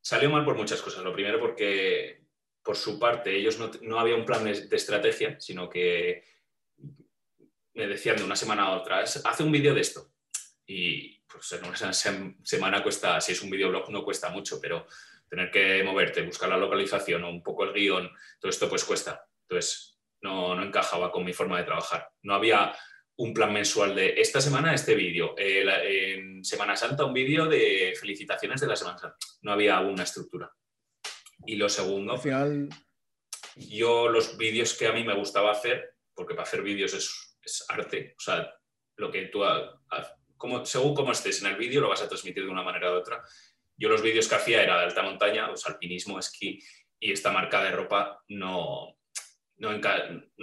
salió mal por muchas cosas. Lo primero porque por su parte ellos no, había un plan de, estrategia, sino que me decían de una semana a otra, hace un vídeo de esto. Y pues en una semana cuesta, si es un videoblog no cuesta mucho, pero tener que moverte, buscar la localización o un poco el guion, todo esto pues cuesta. Entonces no, no encajaba con mi forma de trabajar. No había un plan mensual de esta semana este vídeo, eh, en Semana Santa un vídeo de felicitaciones de la Semana Santa. No había una estructura. Y lo segundo, al final, yo los vídeos que a mí me gustaba hacer, porque para hacer vídeos es, arte, o sea, lo que tú, como, según cómo estés en el vídeo, lo vas a transmitir de una manera u otra. Yo los vídeos que hacía era de alta montaña, o alpinismo, esquí, y esta marca de ropa no, no,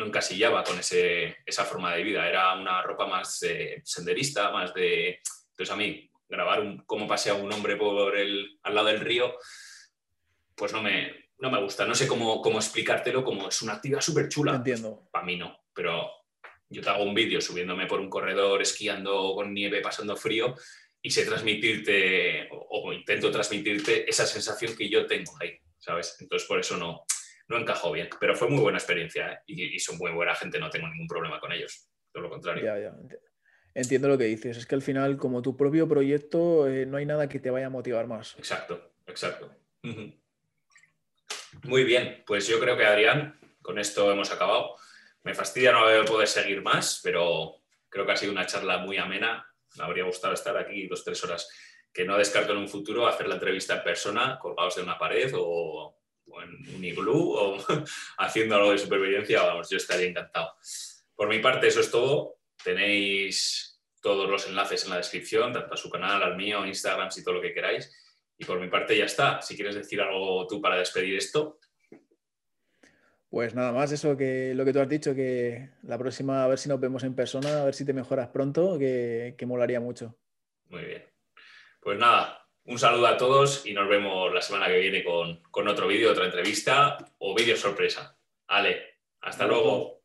encasillaba con ese, esa forma de vida. Era una ropa más eh, senderista, más de... Entonces a mí, grabar un, cómo pasea un hombre por el, al lado del río, pues no me, no me gusta. No sé cómo, cómo explicártelo, como es una actividad súper chula. Entiendo. Para mí no, pero yo te hago un vídeo subiéndome por un corredor, esquiando con nieve, pasando frío, y sé transmitirte, o, o intento transmitirte esa sensación que yo tengo ahí, ¿sabes? Entonces por eso no, no encajó bien, pero fue muy buena experiencia ¿eh? y, son muy buena gente, no tengo ningún problema con ellos, todo lo contrario. Ya, ya. Entiendo lo que dices, es que al final, como tu propio proyecto, eh, no hay nada que te vaya a motivar más. Exacto, exacto. Muy bien, pues yo creo que Adrián, con esto hemos acabado. Me fastidia no haber poder seguir más, pero creo que ha sido una charla muy amena. Me habría gustado estar aquí dos, tres horas. Que no descarto en un futuro hacer la entrevista en persona, colgados de una pared o o en un iglú o haciendo algo de supervivencia, vamos, yo estaría encantado. Por mi parte, eso es todo. Tenéis todos los enlaces en la descripción, tanto a su canal, al mío, Instagram, y todo lo que queráis. Y por mi parte ya está. Si quieres decir algo tú para despedir esto. Pues nada más, eso que lo que tú has dicho, que la próxima a ver si nos vemos en persona, a ver si te mejoras pronto, que, que molaría mucho. Muy bien. Pues nada, Un saludo a todos y nos vemos la semana que viene con, con otro vídeo, otra entrevista o vídeo sorpresa. Ale, hasta luego.